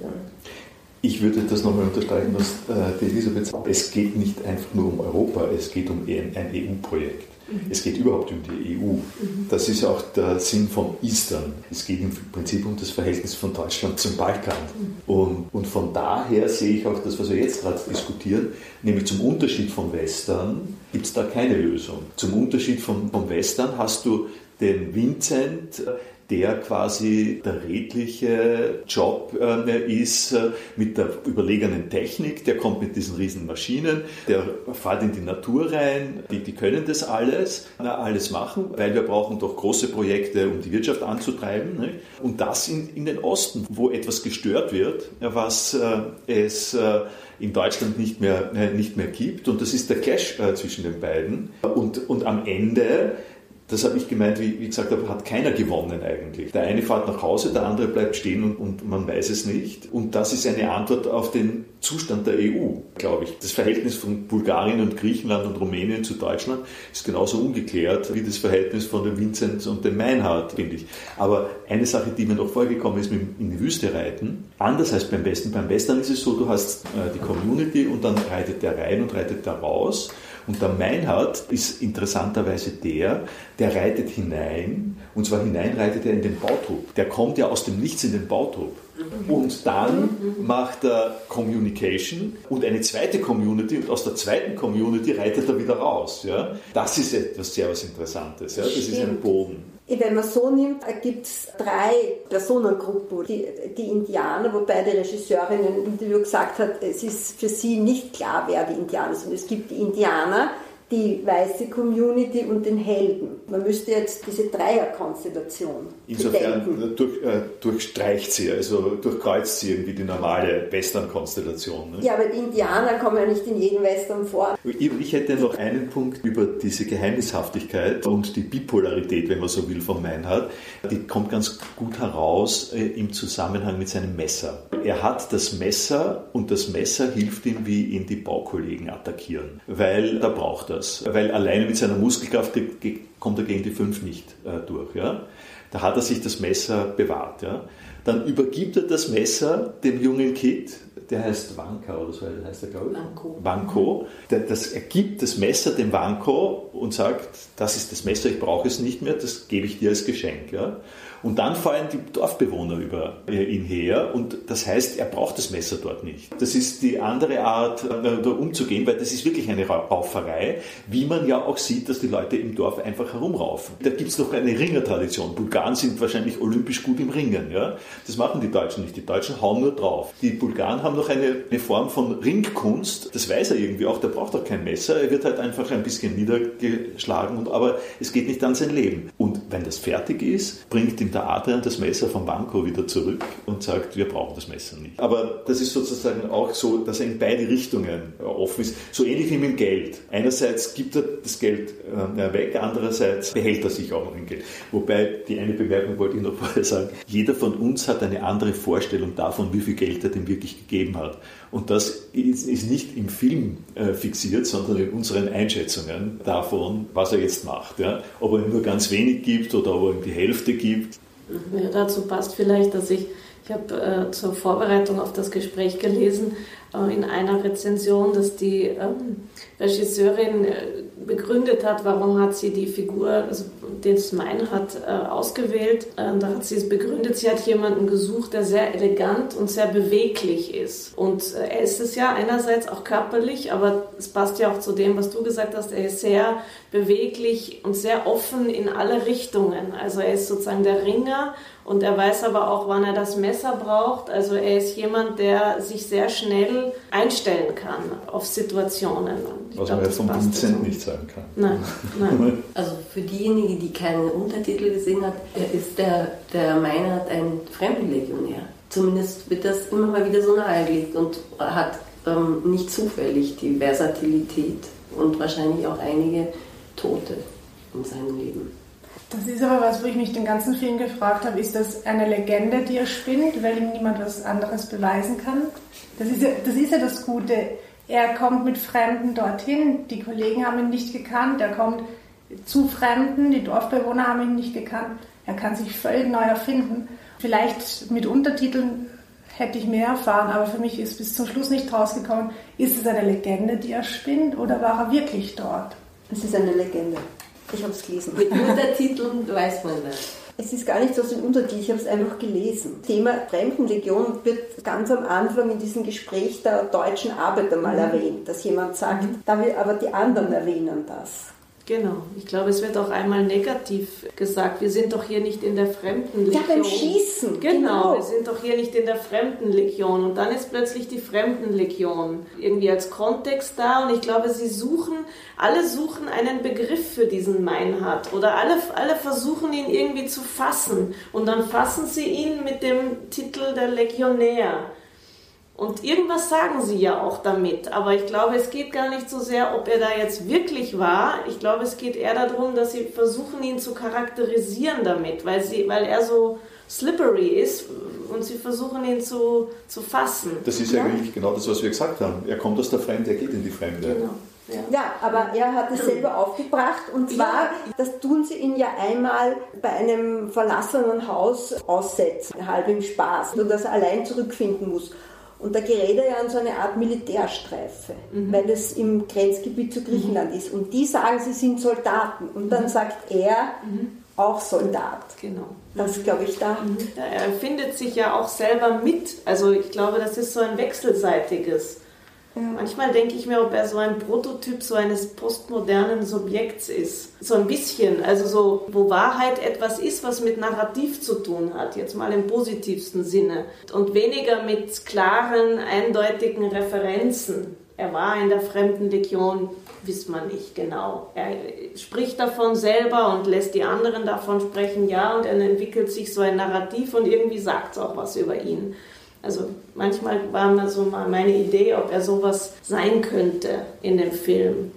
Ich würde das nochmal unterstreichen, was äh, die Elisabeth sagt. Es geht nicht einfach nur um Europa, es geht um ein, ein EU-Projekt. Mhm. Es geht überhaupt um die EU. Mhm. Das ist auch der Sinn von Eastern. Es geht im Prinzip um das Verhältnis von Deutschland zum Balkan. Mhm. Und, und von daher sehe ich auch das, was wir jetzt gerade diskutieren, nämlich zum Unterschied vom Western gibt es da keine Lösung. Zum Unterschied vom, vom Western hast du den Vincent, der quasi der redliche Job äh, ist äh, mit der überlegenen Technik, der kommt mit diesen riesen Maschinen, der fährt in die Natur rein, die, die können das alles, alles machen, weil wir brauchen doch große Projekte, um die Wirtschaft anzutreiben. Ne? Und das in, in den Osten, wo etwas gestört wird, was äh, es äh, in Deutschland nicht mehr, nicht mehr gibt. Und das ist der Clash zwischen den beiden. Und, und am Ende das habe ich gemeint, wie, wie gesagt hat keiner gewonnen eigentlich. Der eine fährt nach Hause, der andere bleibt stehen und, und man weiß es nicht. Und das ist eine Antwort auf den Zustand der EU, glaube ich. Das Verhältnis von Bulgarien und Griechenland und Rumänien zu Deutschland ist genauso ungeklärt wie das Verhältnis von dem Vincent und dem Meinhard, finde ich. Aber eine Sache, die mir noch vorgekommen ist, mit in die Wüste reiten, anders als beim Westen. Beim Western ist es so, du hast äh, die Community und dann reitet der rein und reitet der raus. Und der Meinhard ist interessanterweise der, der reitet hinein, und zwar hinein reitet er in den Bautrupp. Der kommt ja aus dem Nichts in den Bautrupp. Und dann macht er Communication und eine zweite Community und aus der zweiten Community reitet er wieder raus. Ja? Das ist etwas sehr was Interessantes. Ja? Das ist ein Boden. Wenn man so nimmt, gibt es drei Personengruppen. Die, die Indianer, wobei die Regisseurin im Interview gesagt hat, es ist für sie nicht klar, wer die Indianer sind. Es gibt die Indianer, die weiße Community und den Helden. Man müsste jetzt diese Dreierkonstellation Insofern durch, äh, durchstreicht sie, also durchkreuzt sie irgendwie die normale Western-Konstellation. Ne? Ja, aber die Indianer kommen ja nicht in jedem Western vor. Ich, ich hätte noch einen Punkt über diese Geheimnishaftigkeit und die Bipolarität, wenn man so will, von Meinhard. Die kommt ganz gut heraus äh, im Zusammenhang mit seinem Messer. Er hat das Messer und das Messer hilft ihm, wie ihn die Baukollegen attackieren, weil da braucht er das, weil alleine mit seiner Muskelkraft kommt er gegen die fünf nicht äh, durch. Ja? Da hat er sich das Messer bewahrt. Ja? Dann übergibt er das Messer dem jungen Kid, der heißt Wanka oder so heißt er, glaube ich. Wanko. Wanko. Der, das, er gibt das Messer dem Wanko und sagt, das ist das Messer, ich brauche es nicht mehr, das gebe ich dir als Geschenk. Ja? Und dann fallen die Dorfbewohner über ihn her und das heißt, er braucht das Messer dort nicht. Das ist die andere Art, äh, da umzugehen, weil das ist wirklich eine Rauferei, wie man ja auch sieht, dass die Leute im Dorf einfach herumraufen. Da gibt es noch eine Ringertradition. Bulgaren sind wahrscheinlich olympisch gut im Ringen. Ja? Das machen die Deutschen nicht. Die Deutschen hauen nur drauf. Die Bulgaren haben noch eine, eine Form von Ringkunst. Das weiß er irgendwie auch. Der braucht auch kein Messer. Er wird halt einfach ein bisschen niedergeschlagen. Und, aber es geht nicht an sein Leben. Und wenn das fertig ist, bringt ihm der Adrian das Messer von Banco wieder zurück und sagt, wir brauchen das Messer nicht. Aber das ist sozusagen auch so, dass er in beide Richtungen offen ist. So ähnlich wie mit Geld. Einerseits gibt er das Geld äh, weg, andererseits behält er sich auch noch in Geld. Wobei, die eine Bemerkung wollte ich noch vorher sagen, jeder von uns hat eine andere Vorstellung davon, wie viel Geld er dem wirklich gegeben hat. Und das ist, ist nicht im Film äh, fixiert, sondern in unseren Einschätzungen davon, was er jetzt macht. Ja? Ob er ihm nur ganz wenig gibt oder ob er ihm die Hälfte gibt. Ja, dazu passt. Vielleicht, dass ich, ich habe äh, zur Vorbereitung auf das Gespräch gelesen, äh, in einer Rezension, dass die ähm, Regisseurin äh, begründet hat, warum hat sie die Figur, also den Smein hat, äh, ausgewählt. Äh, da hat sie es begründet, sie hat jemanden gesucht, der sehr elegant und sehr beweglich ist. Und äh, er ist es ja einerseits auch körperlich, aber es passt ja auch zu dem, was du gesagt hast, er ist sehr beweglich und sehr offen in alle Richtungen. Also er ist sozusagen der Ringer und er weiß aber auch, wann er das Messer braucht. Also er ist jemand, der sich sehr schnell einstellen kann auf Situationen. Was glaub, man jetzt von Vincent nicht sagen kann. Nein, nein. Also für diejenigen, die keine Untertitel gesehen hat, ist der, der Meinert ein Fremdenlegionär. Zumindest wird das immer mal wieder so nahegelegt und hat ähm, nicht zufällig die Versatilität und wahrscheinlich auch einige Tote in seinem Leben. Das ist aber was, wo ich mich den ganzen Film gefragt habe, ist das eine Legende, die er spinnt, weil ihm niemand was anderes beweisen kann? Das ist ja das, ist ja das Gute. Er kommt mit Fremden dorthin, die Kollegen haben ihn nicht gekannt, er kommt zu Fremden, die Dorfbewohner haben ihn nicht gekannt. Er kann sich völlig neu erfinden. Vielleicht mit Untertiteln hätte ich mehr erfahren, aber für mich ist bis zum Schluss nicht rausgekommen, ist es eine Legende, die er spinnt oder war er wirklich dort? Es ist eine Legende. Ich habe es gelesen. Mit Untertiteln weiß man das. Es ist gar nicht so den Untertitel, ich habe es einfach gelesen. Thema Fremdenlegion wird ganz am Anfang in diesem Gespräch der deutschen Arbeiter mal mhm. erwähnt, dass jemand sagt, mhm. da will aber die anderen erwähnen das. Genau. Ich glaube, es wird auch einmal negativ gesagt. Wir sind doch hier nicht in der Fremdenlegion. Ja, beim Schießen. Genau, genau, wir sind doch hier nicht in der Fremdenlegion. Und dann ist plötzlich die Fremdenlegion irgendwie als Kontext da. Und ich glaube, sie suchen, alle suchen einen Begriff für diesen Meinhard. Oder alle, alle versuchen ihn irgendwie zu fassen. Und dann fassen sie ihn mit dem Titel der Legionär. Und irgendwas sagen sie ja auch damit. Aber ich glaube, es geht gar nicht so sehr, ob er da jetzt wirklich war. Ich glaube, es geht eher darum, dass sie versuchen, ihn zu charakterisieren damit, weil, sie, weil er so slippery ist und sie versuchen, ihn zu, zu fassen. Das ist ja, eigentlich genau das, was wir gesagt haben. Er kommt aus der Fremde, er geht in die Fremde. Genau. Ja. ja. aber er hat es selber aufgebracht und zwar, das tun sie ihn ja einmal bei einem verlassenen Haus aussetzen, halb im Spaß, nur dass er allein zurückfinden muss. Und da gerät er ja an so eine Art Militärstreife, mhm. weil es im Grenzgebiet zu Griechenland mhm. ist. Und die sagen, sie sind Soldaten. Und dann mhm. sagt er, mhm. auch Soldat. Genau. Das glaube ich da. Mhm. Ja, er findet sich ja auch selber mit. Also ich glaube, das ist so ein wechselseitiges. Manchmal denke ich mir, ob er so ein Prototyp so eines postmodernen Subjekts ist. So ein bisschen, also so, wo Wahrheit etwas ist, was mit Narrativ zu tun hat, jetzt mal im positivsten Sinne. Und weniger mit klaren, eindeutigen Referenzen. Er war in der Fremdenlegion, wisst man nicht genau. Er spricht davon selber und lässt die anderen davon sprechen, ja, und dann entwickelt sich so ein Narrativ und irgendwie sagt es auch was über ihn. Also manchmal war mal so mal meine Idee, ob er sowas sein könnte in dem Film.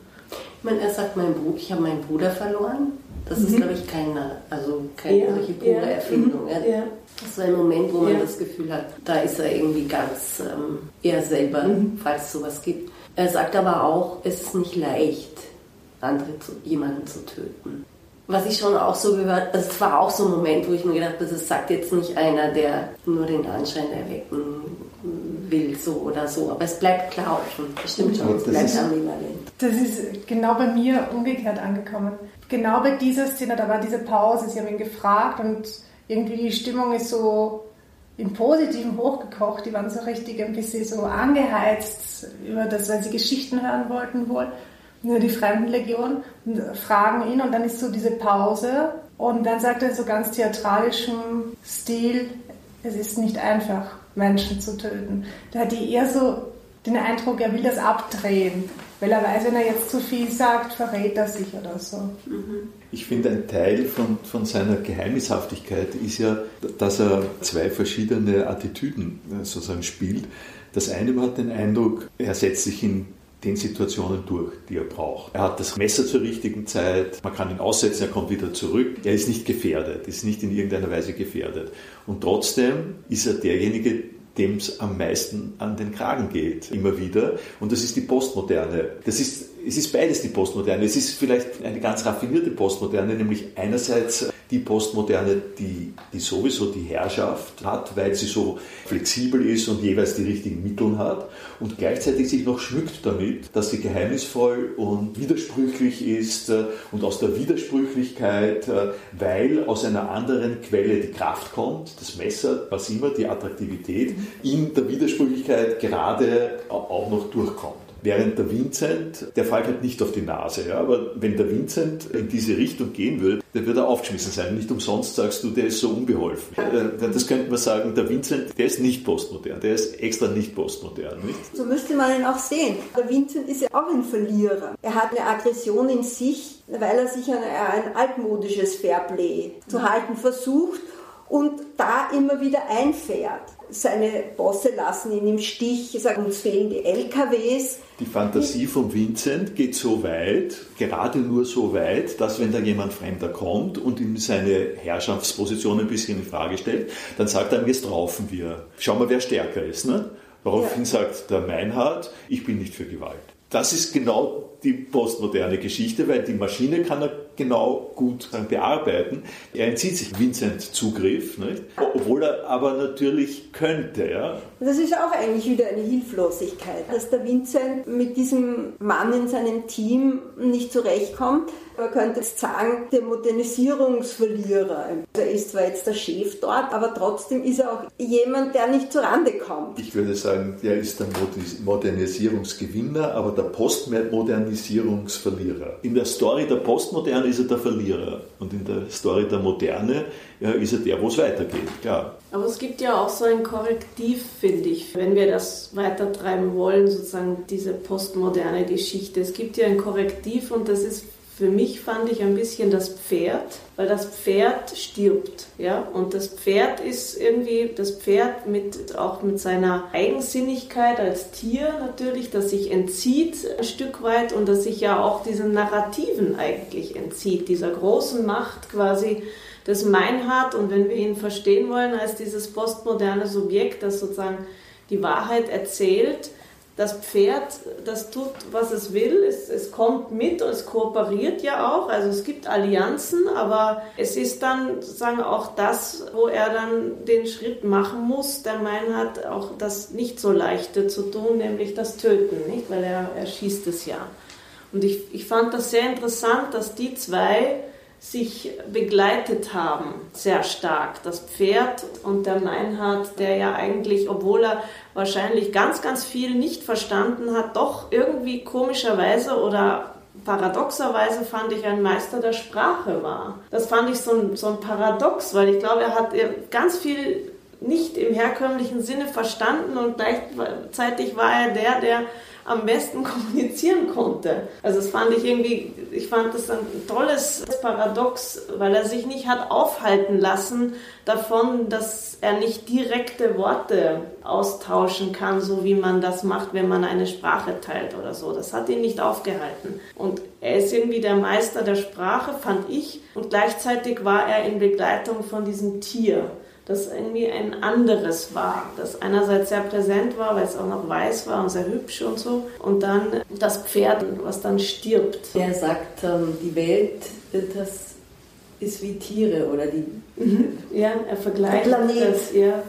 Ich meine, er sagt, mein Bruder, ich habe meinen Bruder verloren. Das mhm. ist, glaube ich, keine, also keine ja, solche pure ja. Erfindung. Ja. ja. Das ist ein Moment, wo man das Gefühl hat, da ist er irgendwie ganz ähm, er selber, mhm. falls es sowas gibt. Er sagt aber auch, es ist nicht leicht, andere zu, jemanden zu töten was ich schon auch so gehört, also es war auch so ein Moment, wo ich mir gedacht habe, das sagt jetzt nicht einer, der nur den Anschein erwecken will, so oder so. Aber es bleibt klar offen. Bestimmt schon, es bleibt ambivalent. Das ist genau bei mir umgekehrt angekommen. Genau bei dieser Szene, da war diese Pause, sie haben ihn gefragt und irgendwie die Stimmung ist so im Positiven hochgekocht. Die waren so richtig ein bisschen so angeheizt über das, weil sie Geschichten hören wollten wohl nur die Fremdenlegion und fragen ihn und dann ist so diese Pause und dann sagt er so ganz theatralischem Stil, es ist nicht einfach, Menschen zu töten. Da hat die eher so den Eindruck, er will das abdrehen. weil er weiß, wenn er jetzt zu viel sagt, verrät er sich oder so. Mhm. Ich finde, ein Teil von, von seiner Geheimnishaftigkeit ist ja, dass er zwei verschiedene Attitüden äh, sozusagen spielt. Das eine hat den Eindruck, er setzt sich in den Situationen durch, die er braucht. Er hat das Messer zur richtigen Zeit, man kann ihn aussetzen, er kommt wieder zurück. Er ist nicht gefährdet, ist nicht in irgendeiner Weise gefährdet. Und trotzdem ist er derjenige, dem es am meisten an den Kragen geht, immer wieder. Und das ist die Postmoderne. Das ist, es ist beides die Postmoderne. Es ist vielleicht eine ganz raffinierte Postmoderne, nämlich einerseits die Postmoderne, die, die sowieso die Herrschaft hat, weil sie so flexibel ist und jeweils die richtigen Mittel hat und gleichzeitig sich noch schmückt damit, dass sie geheimnisvoll und widersprüchlich ist äh, und aus der Widersprüchlichkeit, äh, weil aus einer anderen Quelle die Kraft kommt, das Messer, was immer, die Attraktivität, in der Widersprüchlichkeit gerade auch noch durchkommt. Während der Vincent, der fällt halt nicht auf die Nase, ja, aber wenn der Vincent in diese Richtung gehen würde, dann würde er aufgeschmissen sein. Nicht umsonst sagst du, der ist so unbeholfen. Äh, das könnte man sagen, der Vincent, der ist nicht postmodern, der ist extra nicht postmodern. Nicht? So müsste man ihn auch sehen. Der Vincent ist ja auch ein Verlierer. Er hat eine Aggression in sich, weil er sich an ein altmodisches Fairplay zu halten versucht und da immer wieder einfährt seine Bosse lassen ihn im Stich, sagen, uns fehlen die LKWs. Die Fantasie von Vincent geht so weit, gerade nur so weit, dass wenn da jemand Fremder kommt und ihm seine Herrschaftsposition ein bisschen in Frage stellt, dann sagt er, jetzt raufen wir. Schauen wir, wer stärker ist. Ne? Woraufhin ja. sagt der Meinhard, ich bin nicht für Gewalt. Das ist genau die postmoderne Geschichte, weil die Maschine kann er genau gut bearbeiten. Er entzieht sich Vincent Zugriff, nicht? obwohl er aber natürlich könnte. Ja? Das ist auch eigentlich wieder eine Hilflosigkeit, dass der Vincent mit diesem Mann in seinem Team nicht zurechtkommt. Man könnte jetzt sagen, der Modernisierungsverlierer. Er ist zwar jetzt der Chef dort, aber trotzdem ist er auch jemand, der nicht zurande kommt. Ich würde sagen, der ist der Modernisierungsgewinner, aber der Postmodernisierungsverlierer. In der Story der Postmoderne ist er der Verlierer und in der Story der Moderne ist er der, wo es weitergeht, klar. Aber es gibt ja auch so ein Korrektiv, finde ich, wenn wir das weitertreiben wollen, sozusagen diese postmoderne Geschichte. Es gibt ja ein Korrektiv und das ist für mich fand ich ein bisschen das Pferd, weil das Pferd stirbt, ja, und das Pferd ist irgendwie das Pferd mit auch mit seiner Eigensinnigkeit als Tier natürlich, das sich entzieht ein Stück weit und das sich ja auch diesen Narrativen eigentlich entzieht, dieser großen Macht quasi des Meinhard. Und wenn wir ihn verstehen wollen als dieses postmoderne Subjekt, das sozusagen die Wahrheit erzählt, das Pferd, das tut, was es will, es, es kommt mit und es kooperiert ja auch, also es gibt Allianzen, aber es ist dann sozusagen auch das, wo er dann den Schritt machen muss, der Mein hat auch das nicht so leichte zu tun, nämlich das Töten, nicht? weil er, er schießt es ja. Und ich, ich fand das sehr interessant, dass die zwei sich begleitet haben, sehr stark. Das Pferd und der Meinhard, der ja eigentlich, obwohl er wahrscheinlich ganz, ganz viel nicht verstanden hat, doch irgendwie komischerweise oder paradoxerweise fand ich ein Meister der Sprache war. Das fand ich so ein, so ein Paradox, weil ich glaube, er hat ganz viel nicht im herkömmlichen Sinne verstanden und gleichzeitig war er der, der am besten kommunizieren konnte. Also das fand ich irgendwie, ich fand das ein tolles Paradox, weil er sich nicht hat aufhalten lassen davon, dass er nicht direkte Worte austauschen kann, so wie man das macht, wenn man eine Sprache teilt oder so. Das hat ihn nicht aufgehalten. Und er ist irgendwie der Meister der Sprache, fand ich. Und gleichzeitig war er in Begleitung von diesem Tier das irgendwie ein anderes war, das einerseits sehr präsent war, weil es auch noch weiß war und sehr hübsch und so, und dann das Pferd, was dann stirbt. Er sagt, ähm, die Welt, das ist wie Tiere oder die. Mhm. Ja, er vergleicht das, ja.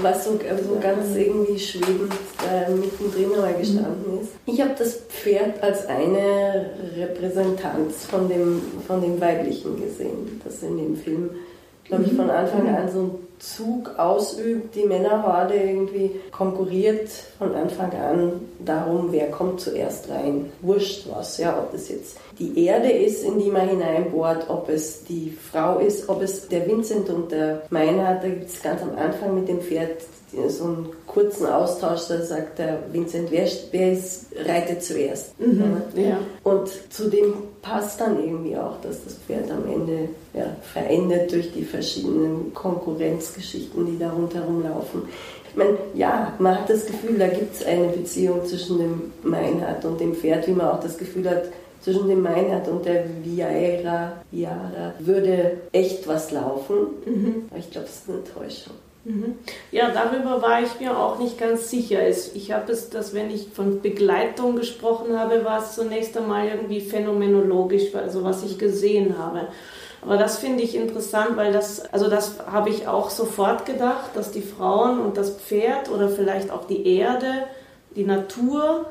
Was so, so ganz irgendwie schwebend äh, mittendrin mal gestanden ist. Ich habe das Pferd als eine Repräsentanz von dem, von dem Weiblichen gesehen, das in dem Film, glaube ich, von Anfang an so Zug ausübt, die Männerhorde irgendwie konkurriert von Anfang an darum, wer kommt zuerst rein. Wurscht was, ja, ob das jetzt die Erde ist, in die man hineinbohrt, ob es die Frau ist, ob es der Vincent und der Meinhard, da gibt es ganz am Anfang mit dem Pferd so einen kurzen Austausch, da sagt der Vincent, wer, wer ist, reitet zuerst. Mhm, ja. Und zudem passt dann irgendwie auch, dass das Pferd am Ende ja, verendet durch die verschiedenen Konkurrenzgeschichten, die da rundherum laufen. Ich meine, ja, man hat das Gefühl, da gibt es eine Beziehung zwischen dem Meinhard und dem Pferd, wie man auch das Gefühl hat, zwischen dem Meinhard und der Viaera, Viara würde echt was laufen. Mhm. Aber ich glaube, es ist eine Täuschung. Mhm. Ja, darüber war ich mir auch nicht ganz sicher. Ich habe es, dass wenn ich von Begleitung gesprochen habe, war es zunächst einmal irgendwie phänomenologisch, also was ich gesehen habe. Aber das finde ich interessant, weil das, also das habe ich auch sofort gedacht, dass die Frauen und das Pferd oder vielleicht auch die Erde, die Natur,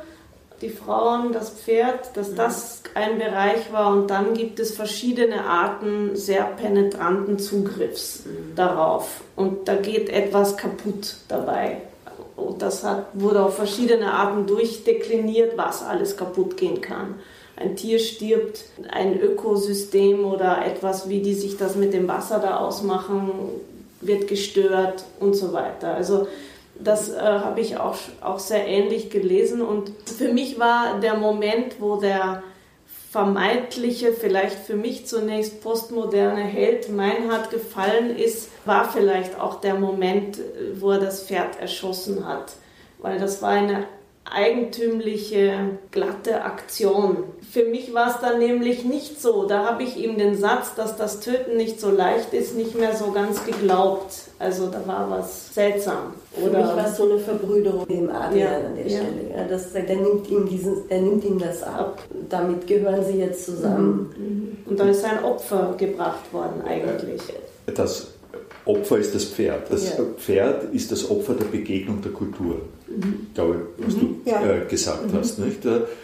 die Frauen, das Pferd, dass das ein Bereich war und dann gibt es verschiedene Arten sehr penetranten Zugriffs mhm. darauf und da geht etwas kaputt dabei. Und das hat, wurde auf verschiedene Arten durchdekliniert, was alles kaputt gehen kann. Ein Tier stirbt, ein Ökosystem oder etwas, wie die sich das mit dem Wasser da ausmachen, wird gestört und so weiter. Also das äh, habe ich auch, auch sehr ähnlich gelesen. Und für mich war der Moment, wo der vermeintliche, vielleicht für mich zunächst postmoderne Held Meinhard gefallen ist, war vielleicht auch der Moment, wo er das Pferd erschossen hat. Weil das war eine eigentümliche, glatte Aktion. Für mich war es dann nämlich nicht so. Da habe ich ihm den Satz, dass das Töten nicht so leicht ist, nicht mehr so ganz geglaubt. Also da war was seltsam. Oder Für mich war es so eine Verbrüderung im Adrian ja, an der ja. Stelle. Ja, das, der, nimmt ihm diesen, der nimmt ihm das ab. Damit gehören sie jetzt zusammen. Mhm. Und dann ist ein Opfer gebracht worden eigentlich. Das Opfer ist das Pferd. Das ja. Pferd ist das Opfer der Begegnung der Kultur. Mhm. Ich glaube, was mhm. du ja. äh, gesagt mhm. hast. Nicht?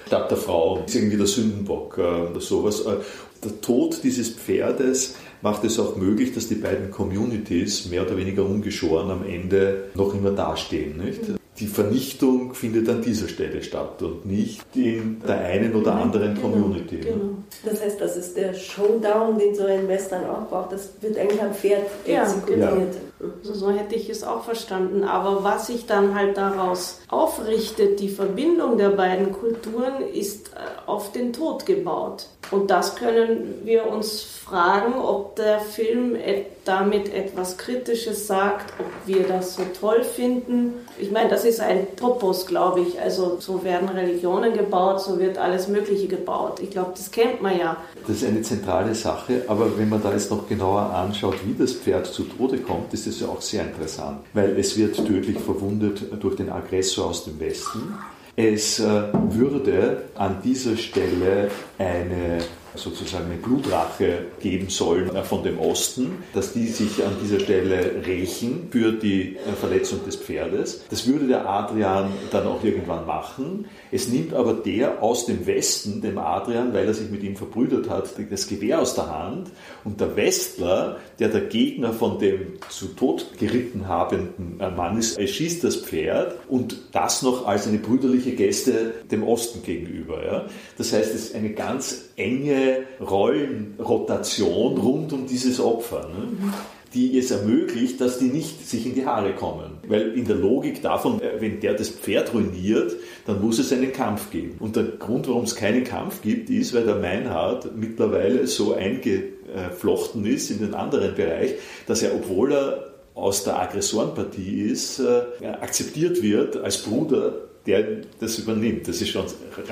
Statt der Frau ist irgendwie der Sündenbock äh, oder sowas. Äh, der Tod dieses Pferdes macht es auch möglich, dass die beiden Communities mehr oder weniger ungeschoren am Ende noch immer dastehen. Nicht? Die Vernichtung findet an dieser Stelle statt und nicht in der einen oder mhm. anderen genau, Community. Genau. Das heißt, das ist der Showdown, den so ein Western auch braucht. Das wird eigentlich am Pferd exekutiert. Ja, genau. So, so hätte ich es auch verstanden. Aber was sich dann halt daraus aufrichtet, die Verbindung der beiden Kulturen, ist äh, auf den Tod gebaut. Und das können wir uns fragen, ob der Film damit etwas Kritisches sagt, ob wir das so toll finden. Ich meine, das ist ein Topos, glaube ich. Also so werden Religionen gebaut, so wird alles Mögliche gebaut. Ich glaube, das kennt man ja. Das ist eine zentrale Sache, aber wenn man da jetzt noch genauer anschaut, wie das Pferd zu Tode kommt, ist das ja auch sehr interessant, weil es wird tödlich verwundet durch den Aggressor aus dem Westen. Es äh, würde an dieser Stelle eine sozusagen eine Blutrache geben sollen äh, von dem Osten, dass die sich an dieser Stelle rächen für die äh, Verletzung des Pferdes. Das würde der Adrian dann auch irgendwann machen. Es nimmt aber der aus dem Westen, dem Adrian, weil er sich mit ihm verbrüdert hat, das Gewehr aus der Hand und der Westler, der der Gegner von dem zu Tod geritten habenden äh, Mann ist, schießt das Pferd und das noch als eine brüderliche Geste dem Osten gegenüber. Das heißt, es ist eine ganz enge Rollenrotation rund um dieses Opfer. Ne? die es ermöglicht, dass die nicht sich in die Haare kommen. Weil in der Logik davon, äh, wenn der das Pferd ruiniert, dann muss es einen Kampf geben. Und der Grund, warum es keinen Kampf gibt, ist, weil der Meinhard mittlerweile so eingeflochten ist in den anderen Bereich, dass er, obwohl er aus der Aggressorenpartie ist, äh, akzeptiert wird als Bruder der das übernimmt. Das ist schon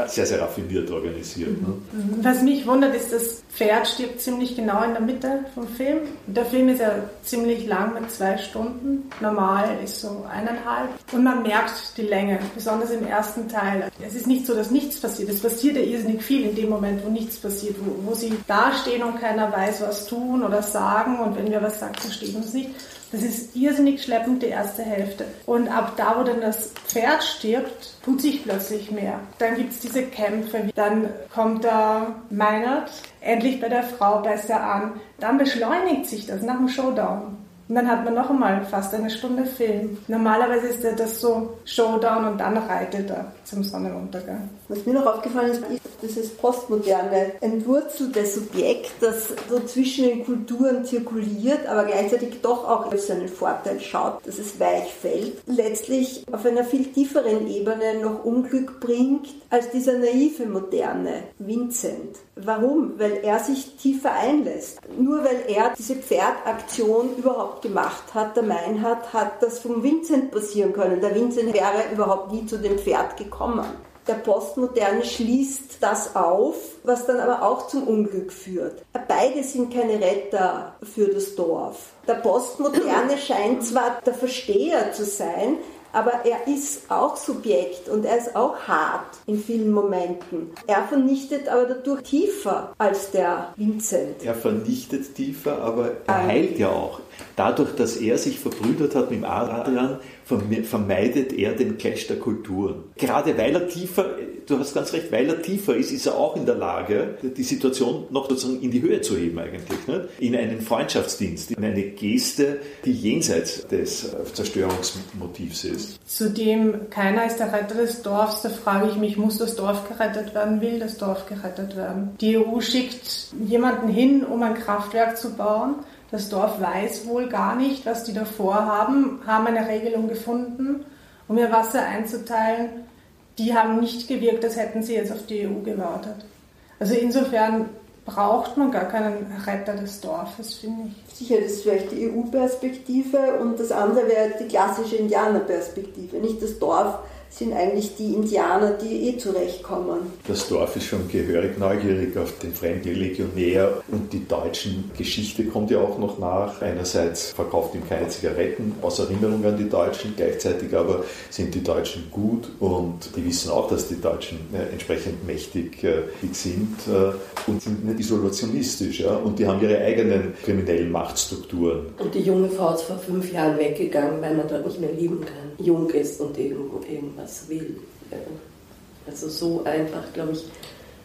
sehr, sehr raffiniert organisiert. Ne? Mhm. Was mich wundert, ist, das Pferd stirbt ziemlich genau in der Mitte vom Film. Der Film ist ja ziemlich lang mit zwei Stunden. Normal ist so eineinhalb. Und man merkt die Länge, besonders im ersten Teil. Es ist nicht so, dass nichts passiert. Es passiert ja irrsinnig viel in dem Moment, wo nichts passiert, wo, wo sie dastehen und keiner weiß, was tun oder sagen. Und wenn wir was sagen, verstehen uns nicht. Das ist irrsinnig schleppend, die erste Hälfte. Und ab da, wo dann das Pferd stirbt, tut sich plötzlich mehr. Dann gibt es diese Kämpfe. Dann kommt der Meinert endlich bei der Frau besser an. Dann beschleunigt sich das nach dem Showdown. Und dann hat man noch einmal fast eine Stunde Film. Normalerweise ist das so Showdown und dann reitet er zum Sonnenuntergang. Was mir noch aufgefallen ist, ist dieses postmoderne, entwurzelte Subjekt, das so zwischen den Kulturen zirkuliert, aber gleichzeitig doch auch auf seinen Vorteil schaut, dass es weich fällt, letztlich auf einer viel tieferen Ebene noch Unglück bringt als dieser naive Moderne, Vincent. Warum? Weil er sich tiefer einlässt. Nur weil er diese Pferdaktion überhaupt gemacht hat, der Meinhard, hat das vom Vincent passieren können. Der Vincent wäre überhaupt nie zu dem Pferd gekommen. Der Postmoderne schließt das auf, was dann aber auch zum Unglück führt. Beide sind keine Retter für das Dorf. Der Postmoderne scheint zwar der Versteher zu sein, aber er ist auch Subjekt und er ist auch hart in vielen Momenten. Er vernichtet aber dadurch tiefer als der Vincent. Er vernichtet tiefer, aber er heilt ja auch. Dadurch, dass er sich verbrüdert hat mit Adrian, vermeidet er den Clash der Kulturen. Gerade weil er tiefer, du hast ganz recht, weil er tiefer ist, ist er auch in der Lage, die Situation noch sozusagen in die Höhe zu heben eigentlich. Nicht? In einen Freundschaftsdienst, in eine Geste, die jenseits des äh, Zerstörungsmotivs ist. Zudem, keiner ist der Retter des Dorfs, da frage ich mich, muss das Dorf gerettet werden, will das Dorf gerettet werden? Die EU schickt jemanden hin, um ein Kraftwerk zu bauen das Dorf weiß wohl gar nicht, was die da vorhaben, haben eine Regelung gefunden, um ihr Wasser einzuteilen. Die haben nicht gewirkt, als hätten sie jetzt auf die EU gewartet. Also insofern braucht man gar keinen Retter des Dorfes, finde ich. Sicher, das ist vielleicht die EU-Perspektive und das andere wäre die klassische Indianerperspektive. Nicht das Dorf sind eigentlich die Indianer, die eh zurechtkommen. Das Dorf ist schon gehörig neugierig auf den fremden Legionär und die deutschen Geschichte kommt ja auch noch nach. Einerseits verkauft ihm keine Zigaretten aus Erinnerung an die Deutschen, gleichzeitig aber sind die Deutschen gut und die wissen auch, dass die Deutschen äh, entsprechend mächtig äh, sind äh, und sind nicht isolationistisch ja? und die haben ihre eigenen kriminellen Machtstrukturen. Und die junge Frau ist vor fünf Jahren weggegangen, weil man dort nicht mehr leben kann, jung ist und irgendwo irgendwas was will. Also so einfach, glaube ich,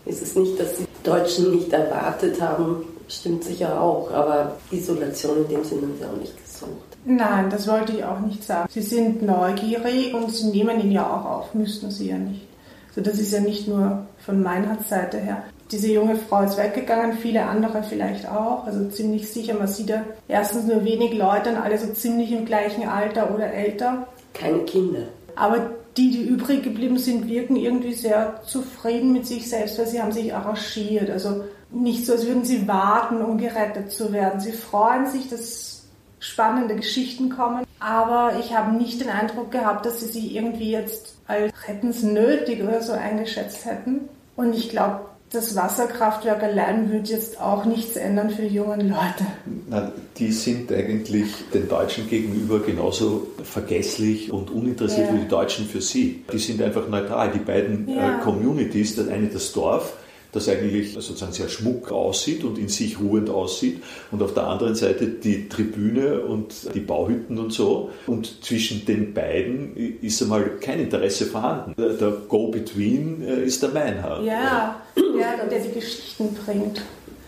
ist es nicht, dass die Deutschen nicht erwartet haben, stimmt sicher auch, aber Isolation in dem Sinne haben sie auch nicht gesucht. Nein, das wollte ich auch nicht sagen. Sie sind neugierig und sie nehmen ihn ja auch auf, müssten sie ja nicht. Also das ist ja nicht nur von meiner Seite her. Diese junge Frau ist weggegangen, viele andere vielleicht auch. Also ziemlich sicher, man sieht ja erstens nur wenig Leute und alle so ziemlich im gleichen Alter oder älter. Keine Kinder. Aber die, die übrig geblieben sind, wirken irgendwie sehr zufrieden mit sich selbst, weil sie haben sich arrangiert. Also nicht so, als würden sie warten, um gerettet zu werden. Sie freuen sich, dass spannende Geschichten kommen, aber ich habe nicht den Eindruck gehabt, dass sie sich irgendwie jetzt als rettensnötig oder so eingeschätzt hätten. Und ich glaube, das Wasserkraftwerk allein wird jetzt auch nichts ändern für die jungen Leute. Na, die sind eigentlich den Deutschen gegenüber genauso vergesslich und uninteressiert ja. wie die Deutschen für sie. Die sind einfach neutral. Die beiden ja. äh, Communities, das eine das Dorf, das eigentlich sozusagen sehr schmuck aussieht und in sich ruhend aussieht. Und auf der anderen Seite die Tribüne und die Bauhütten und so. Und zwischen den beiden ist einmal kein Interesse vorhanden. Der Go-Between äh, ist der Meinhard. Ja, ja, der die Geschichten bringt.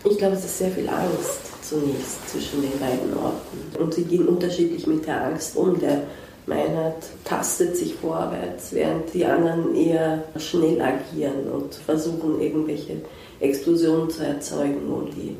Ich glaube, es ist sehr viel Angst zunächst zwischen den beiden Orten. Und sie gehen unterschiedlich mit der Angst um. Der Meinert tastet sich vorwärts, während die anderen eher schnell agieren und versuchen, irgendwelche Explosionen zu erzeugen, um die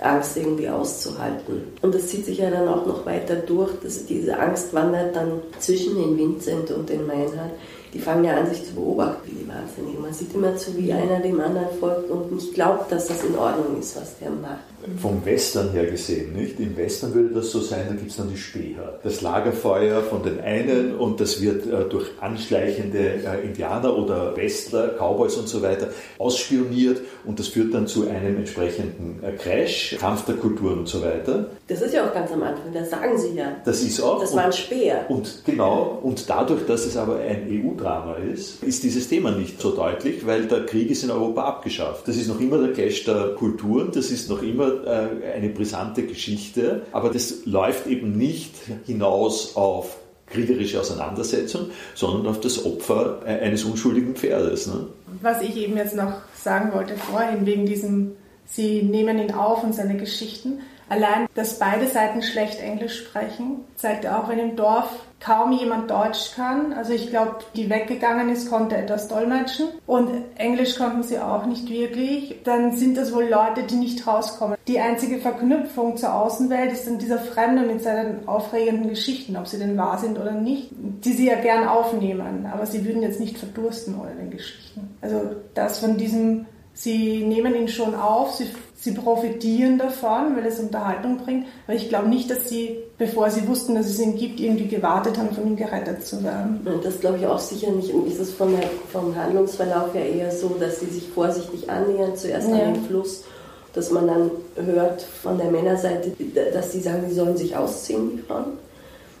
Angst irgendwie auszuhalten. Und das zieht sich ja dann auch noch weiter durch, dass diese Angst wandert dann zwischen den Vincent und den Meinhard die fangen ja an, sich zu beobachten, wie die Wahnsinnigen. Man sieht immer zu, wie einer dem anderen folgt und nicht glaubt, dass das in Ordnung ist, was der macht. Vom Western her gesehen, nicht? Im Western würde das so sein, da gibt es dann die Späher. Das Lagerfeuer von den einen und das wird äh, durch anschleichende äh, Indianer oder Westler, Cowboys und so weiter ausspioniert und das führt dann zu einem entsprechenden äh, Crash, Kampf der Kulturen und so weiter. Das ist ja auch ganz am Anfang, das sagen sie ja. Das ist auch. Das war ein Speer. Und genau, und dadurch, dass es aber ein EU-Drama ist, ist dieses Thema nicht so deutlich, weil der Krieg ist in Europa abgeschafft. Das ist noch immer der Clash der Kulturen, das ist noch immer äh, eine brisante Geschichte, aber das läuft eben nicht hinaus auf kriegerische Auseinandersetzung, sondern auf das Opfer äh, eines unschuldigen Pferdes. Ne? Was ich eben jetzt noch sagen wollte vorhin, wegen diesem, Sie nehmen ihn auf und seine Geschichten, Allein, dass beide Seiten schlecht Englisch sprechen, zeigt auch, wenn im Dorf kaum jemand Deutsch kann. Also ich glaube, die weggegangen ist, konnte etwas dolmetschen und Englisch konnten sie auch nicht wirklich. Dann sind das wohl Leute, die nicht rauskommen. Die einzige Verknüpfung zur Außenwelt ist dann dieser Fremde mit seinen aufregenden Geschichten, ob sie denn wahr sind oder nicht, die sie ja gern aufnehmen, aber sie würden jetzt nicht verdursten ohne den Geschichten. Also das von diesem Sie nehmen ihn schon auf, sie, sie profitieren davon, weil es Unterhaltung bringt. Aber ich glaube nicht, dass sie, bevor sie wussten, dass es ihn gibt, irgendwie gewartet haben, von ihm gerettet zu werden. Und das glaube ich auch sicher nicht. Und ist es vom, vom Handlungsverlauf ja eher so, dass sie sich vorsichtig annähern, zuerst ja. an den Fluss, dass man dann hört von der Männerseite, dass sie sagen, sie sollen sich ausziehen, die Frauen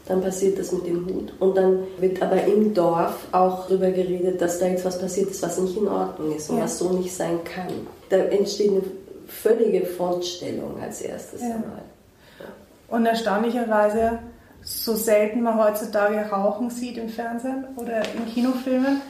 dann passiert das mit dem Hut. Und dann wird aber im Dorf auch darüber geredet, dass da jetzt was passiert ist, was nicht in Ordnung ist und ja. was so nicht sein kann. Da entsteht eine völlige Frontstellung als erstes ja. einmal. Und erstaunlicherweise, so selten man heutzutage Rauchen sieht im Fernsehen oder in Kinofilmen,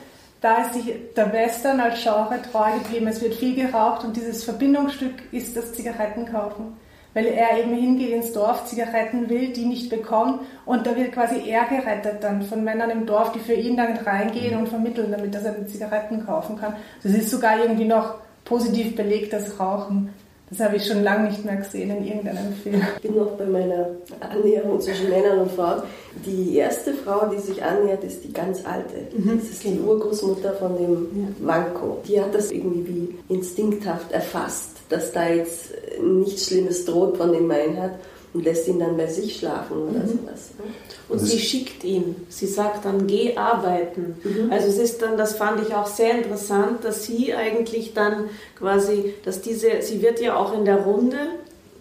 da ist sich der Western als Genre treu geblieben. Es wird viel geraucht und dieses Verbindungsstück ist das Zigarettenkaufen weil er eben hingeht ins Dorf, Zigaretten will, die nicht bekommt und da wird quasi er gerettet dann von Männern im Dorf, die für ihn dann reingehen und vermitteln, damit er seine Zigaretten kaufen kann. Das ist sogar irgendwie noch positiv belegt, das Rauchen. Das habe ich schon lange nicht mehr gesehen in irgendeinem Film. Ich bin noch bei meiner Annäherung zwischen Männern und Frauen. Die erste Frau, die sich annähert, ist die ganz alte. Mhm. Das ist die Urgroßmutter von dem Manko. Die hat das irgendwie wie instinkthaft erfasst dass da jetzt nichts Schlimmes droht von dem Meinhard und lässt ihn dann bei sich schlafen oder mhm. sowas. Ne? Und sie schickt ihn. Sie sagt dann, geh arbeiten. Mhm. Also es ist dann, das fand ich auch sehr interessant, dass sie eigentlich dann quasi, dass diese, sie wird ja auch in der Runde,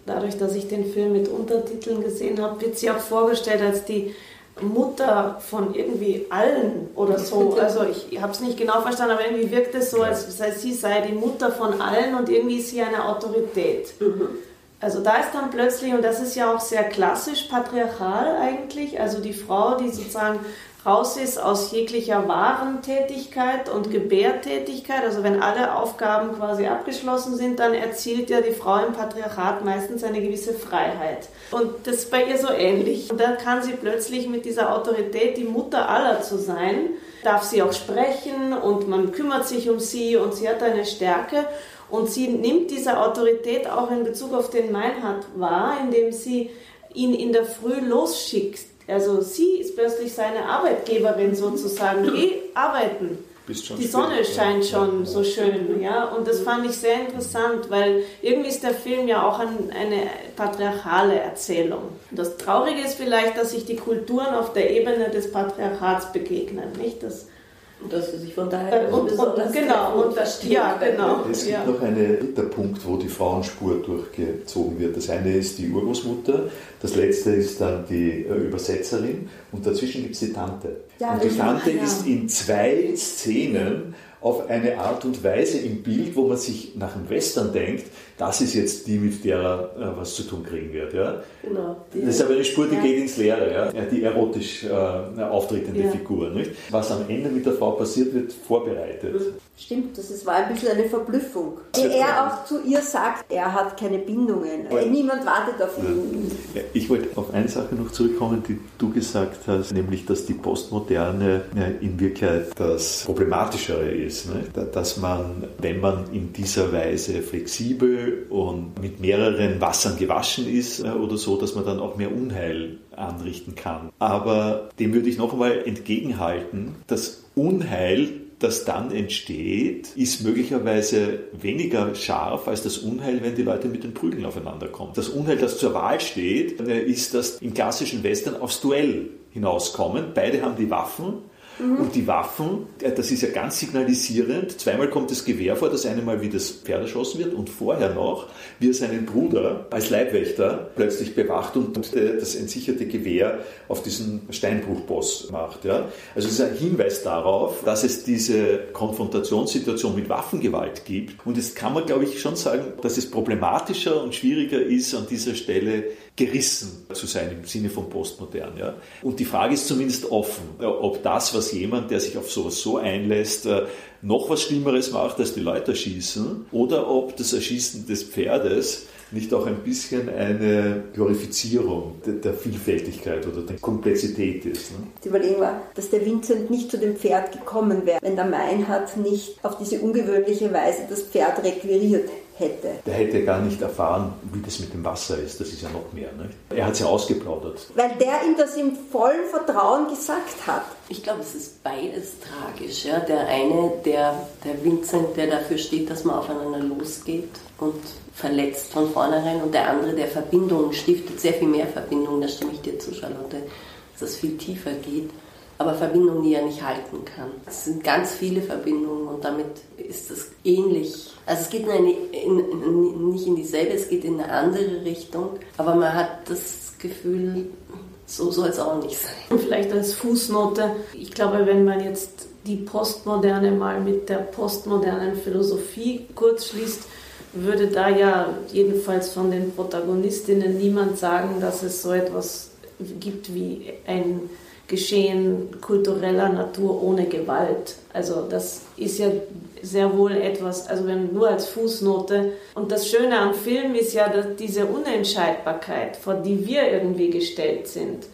dadurch, dass ich den Film mit Untertiteln gesehen habe, wird sie auch vorgestellt als die Mutter von irgendwie allen oder so. Also ich habe es nicht genau verstanden, aber irgendwie wirkt es so, als sei sie sei die Mutter von allen und irgendwie ist sie eine Autorität. Mhm. Also da ist dann plötzlich, und das ist ja auch sehr klassisch patriarchal eigentlich, also die Frau, die sozusagen raus ist aus jeglicher Warentätigkeit und Gebärtätigkeit, also wenn alle Aufgaben quasi abgeschlossen sind, dann erzielt ja die Frau im Patriarchat meistens eine gewisse Freiheit. Und das ist bei ihr so ähnlich. Und dann kann sie plötzlich mit dieser Autorität, die Mutter aller zu sein, darf sie auch sprechen und man kümmert sich um sie und sie hat eine Stärke. Und sie nimmt diese Autorität auch in Bezug auf den Meinhard wahr, indem sie ihn in der Früh losschickt also sie ist plötzlich seine Arbeitgeberin sozusagen. Geh arbeiten. Die Sonne scheint schon ja. so schön, ja. Und das fand ich sehr interessant, weil irgendwie ist der Film ja auch ein, eine patriarchale Erzählung. Das Traurige ist vielleicht, dass sich die Kulturen auf der Ebene des Patriarchats begegnen, nicht? Das dass sie sich von daher und, besonders genau, und verstehen. Ja, genau. Es gibt ja. noch einen dritten Punkt, wo die Frauenspur durchgezogen wird. Das eine ist die Urgroßmutter, das letzte ist dann die äh, Übersetzerin und dazwischen gibt es die Tante. Ja, und die Tante ja. ist in zwei Szenen auf eine Art und Weise im Bild, wo man sich nach dem Western denkt, das ist jetzt die, mit der er äh, was zu tun kriegen wird. Ja? Genau. Das ist aber eine Spur, die ja. geht ins Leere, ja? die erotisch äh, auftretende ja. Figur. Nicht? Was am Ende mit der Frau passiert, wird vorbereitet. Mhm. Stimmt, das war ein bisschen eine Verblüffung. Wie er auch zu ihr sagt, er hat keine Bindungen. Ja. Niemand wartet auf ihn. Ja. Ich wollte auf eine Sache noch zurückkommen, die du gesagt hast, nämlich, dass die Postmoderne in Wirklichkeit das Problematischere ist. Ne? Dass man, wenn man in dieser Weise flexibel und mit mehreren Wassern gewaschen ist äh, oder so, dass man dann auch mehr Unheil anrichten kann. Aber dem würde ich noch einmal entgegenhalten, das Unheil das dann entsteht, ist möglicherweise weniger scharf als das Unheil, wenn die Leute mit den Prügeln aufeinander kommen. Das Unheil, das zur Wahl steht, äh, ist, dass im klassischen Western aufs Duell hinauskommen. Beide haben die Waffen Mhm. Und die Waffen, äh, das ist ja ganz signalisierend. Zweimal kommt das Gewehr vor, das eine Mal wie das Pferd erschossen wird und vorher noch, wie er seinen Bruder als Leibwächter plötzlich bewacht und äh, das entsicherte Gewehr auf diesen Steinbruchboss macht. Ja? Also es ist ein Hinweis darauf, dass es diese Konfrontationssituation mit Waffengewalt gibt. Und jetzt kann man, glaube ich, schon sagen, dass es problematischer und schwieriger ist, an dieser Stelle gerissen zu sein im Sinne von Postmodern. Ja? Und die Frage ist zumindest offen, ob das, was jemand, der sich auf sowas so einlässt, äh, noch was Schlimmeres macht, als die Leute erschießen, oder ob das Erschießen des Pferdes nicht auch ein bisschen eine Glorifizierung der Vielfältigkeit oder der Komplexität ist. Ne? Die Überlegung war, dass der Vincent nicht zu dem Pferd gekommen wäre, wenn der Meinhard nicht auf diese ungewöhnliche Weise das Pferd requiriert. Der hätte gar nicht erfahren, wie das mit dem Wasser ist. Das ist ja noch mehr. Nicht? Er hat es ja ausgeplaudert. Weil der ihm das im vollen Vertrauen gesagt hat. Ich glaube, es ist beides tragisch. Ja? Der eine, der, der Vincent, der dafür steht, dass man aufeinander losgeht und verletzt von vornherein und der andere, der Verbindungen stiftet, sehr viel mehr Verbindungen, da stimme ich dir zu, Charlotte, dass das viel tiefer geht, aber Verbindungen, die er nicht halten kann. Es sind ganz viele Verbindungen und damit ist es ähnlich. Also es geht in eine, in, in, nicht in dieselbe, es geht in eine andere Richtung, aber man hat das Gefühl, so soll es auch nicht sein. Vielleicht als Fußnote, ich glaube, wenn man jetzt die Postmoderne mal mit der postmodernen Philosophie kurz schließt, würde da ja jedenfalls von den Protagonistinnen niemand sagen, dass es so etwas gibt wie ein Geschehen kultureller Natur ohne Gewalt. Also das ist ja sehr wohl etwas, also wenn nur als Fußnote. Und das Schöne am Film ist ja dass diese Unentscheidbarkeit, vor die wir irgendwie gestellt sind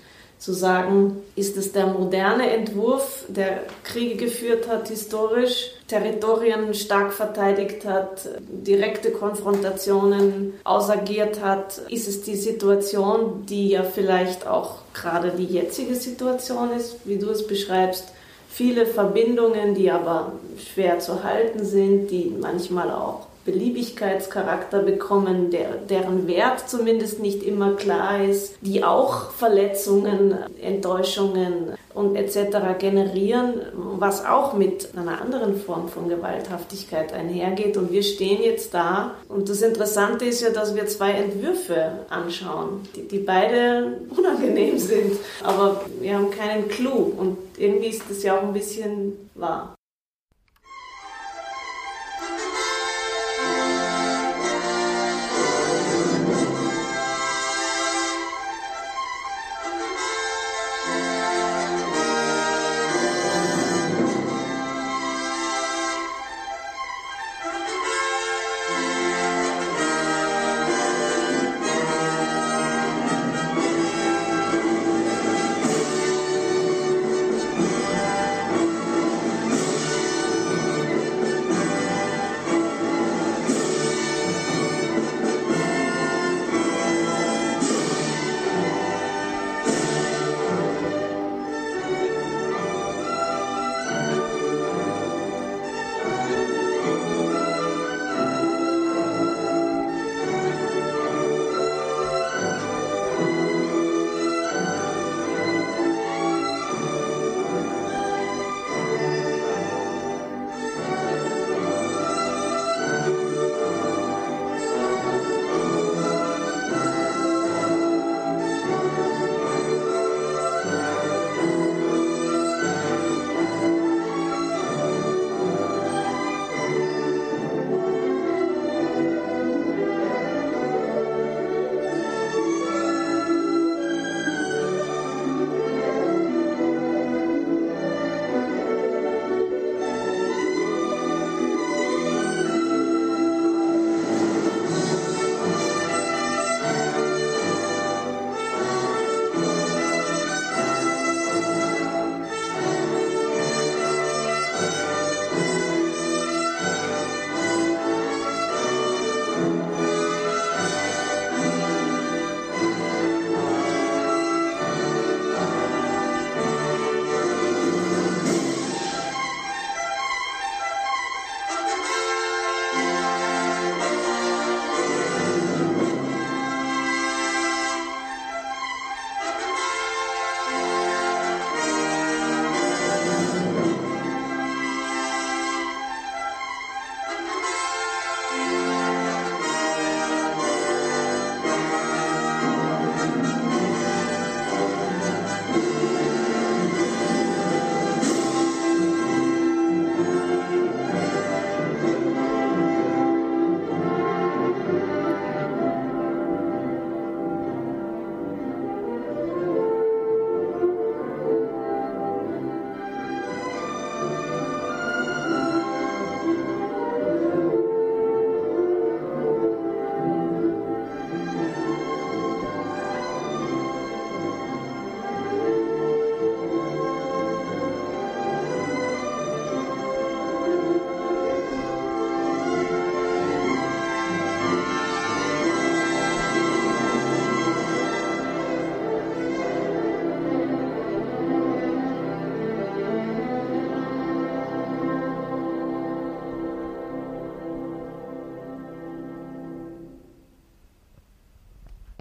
zu sagen, ist es der moderne Entwurf, der Kriege geführt hat historisch, Territorien stark verteidigt hat, direkte Konfrontationen ausagiert hat? Ist es die Situation, die ja vielleicht auch gerade die jetzige Situation ist, wie du es beschreibst, viele Verbindungen, die aber schwer zu halten sind, die manchmal auch Beliebigkeitscharakter bekommen, der, deren Wert zumindest nicht immer klar ist, die auch Verletzungen, Enttäuschungen und etc. generieren, was auch mit einer anderen Form von Gewalthaftigkeit einhergeht. Und wir stehen jetzt da. Und das Interessante ist ja, dass wir zwei Entwürfe anschauen, die, die beide unangenehm sind. Aber wir haben keinen Clou. Und irgendwie ist das ja auch ein bisschen wahr.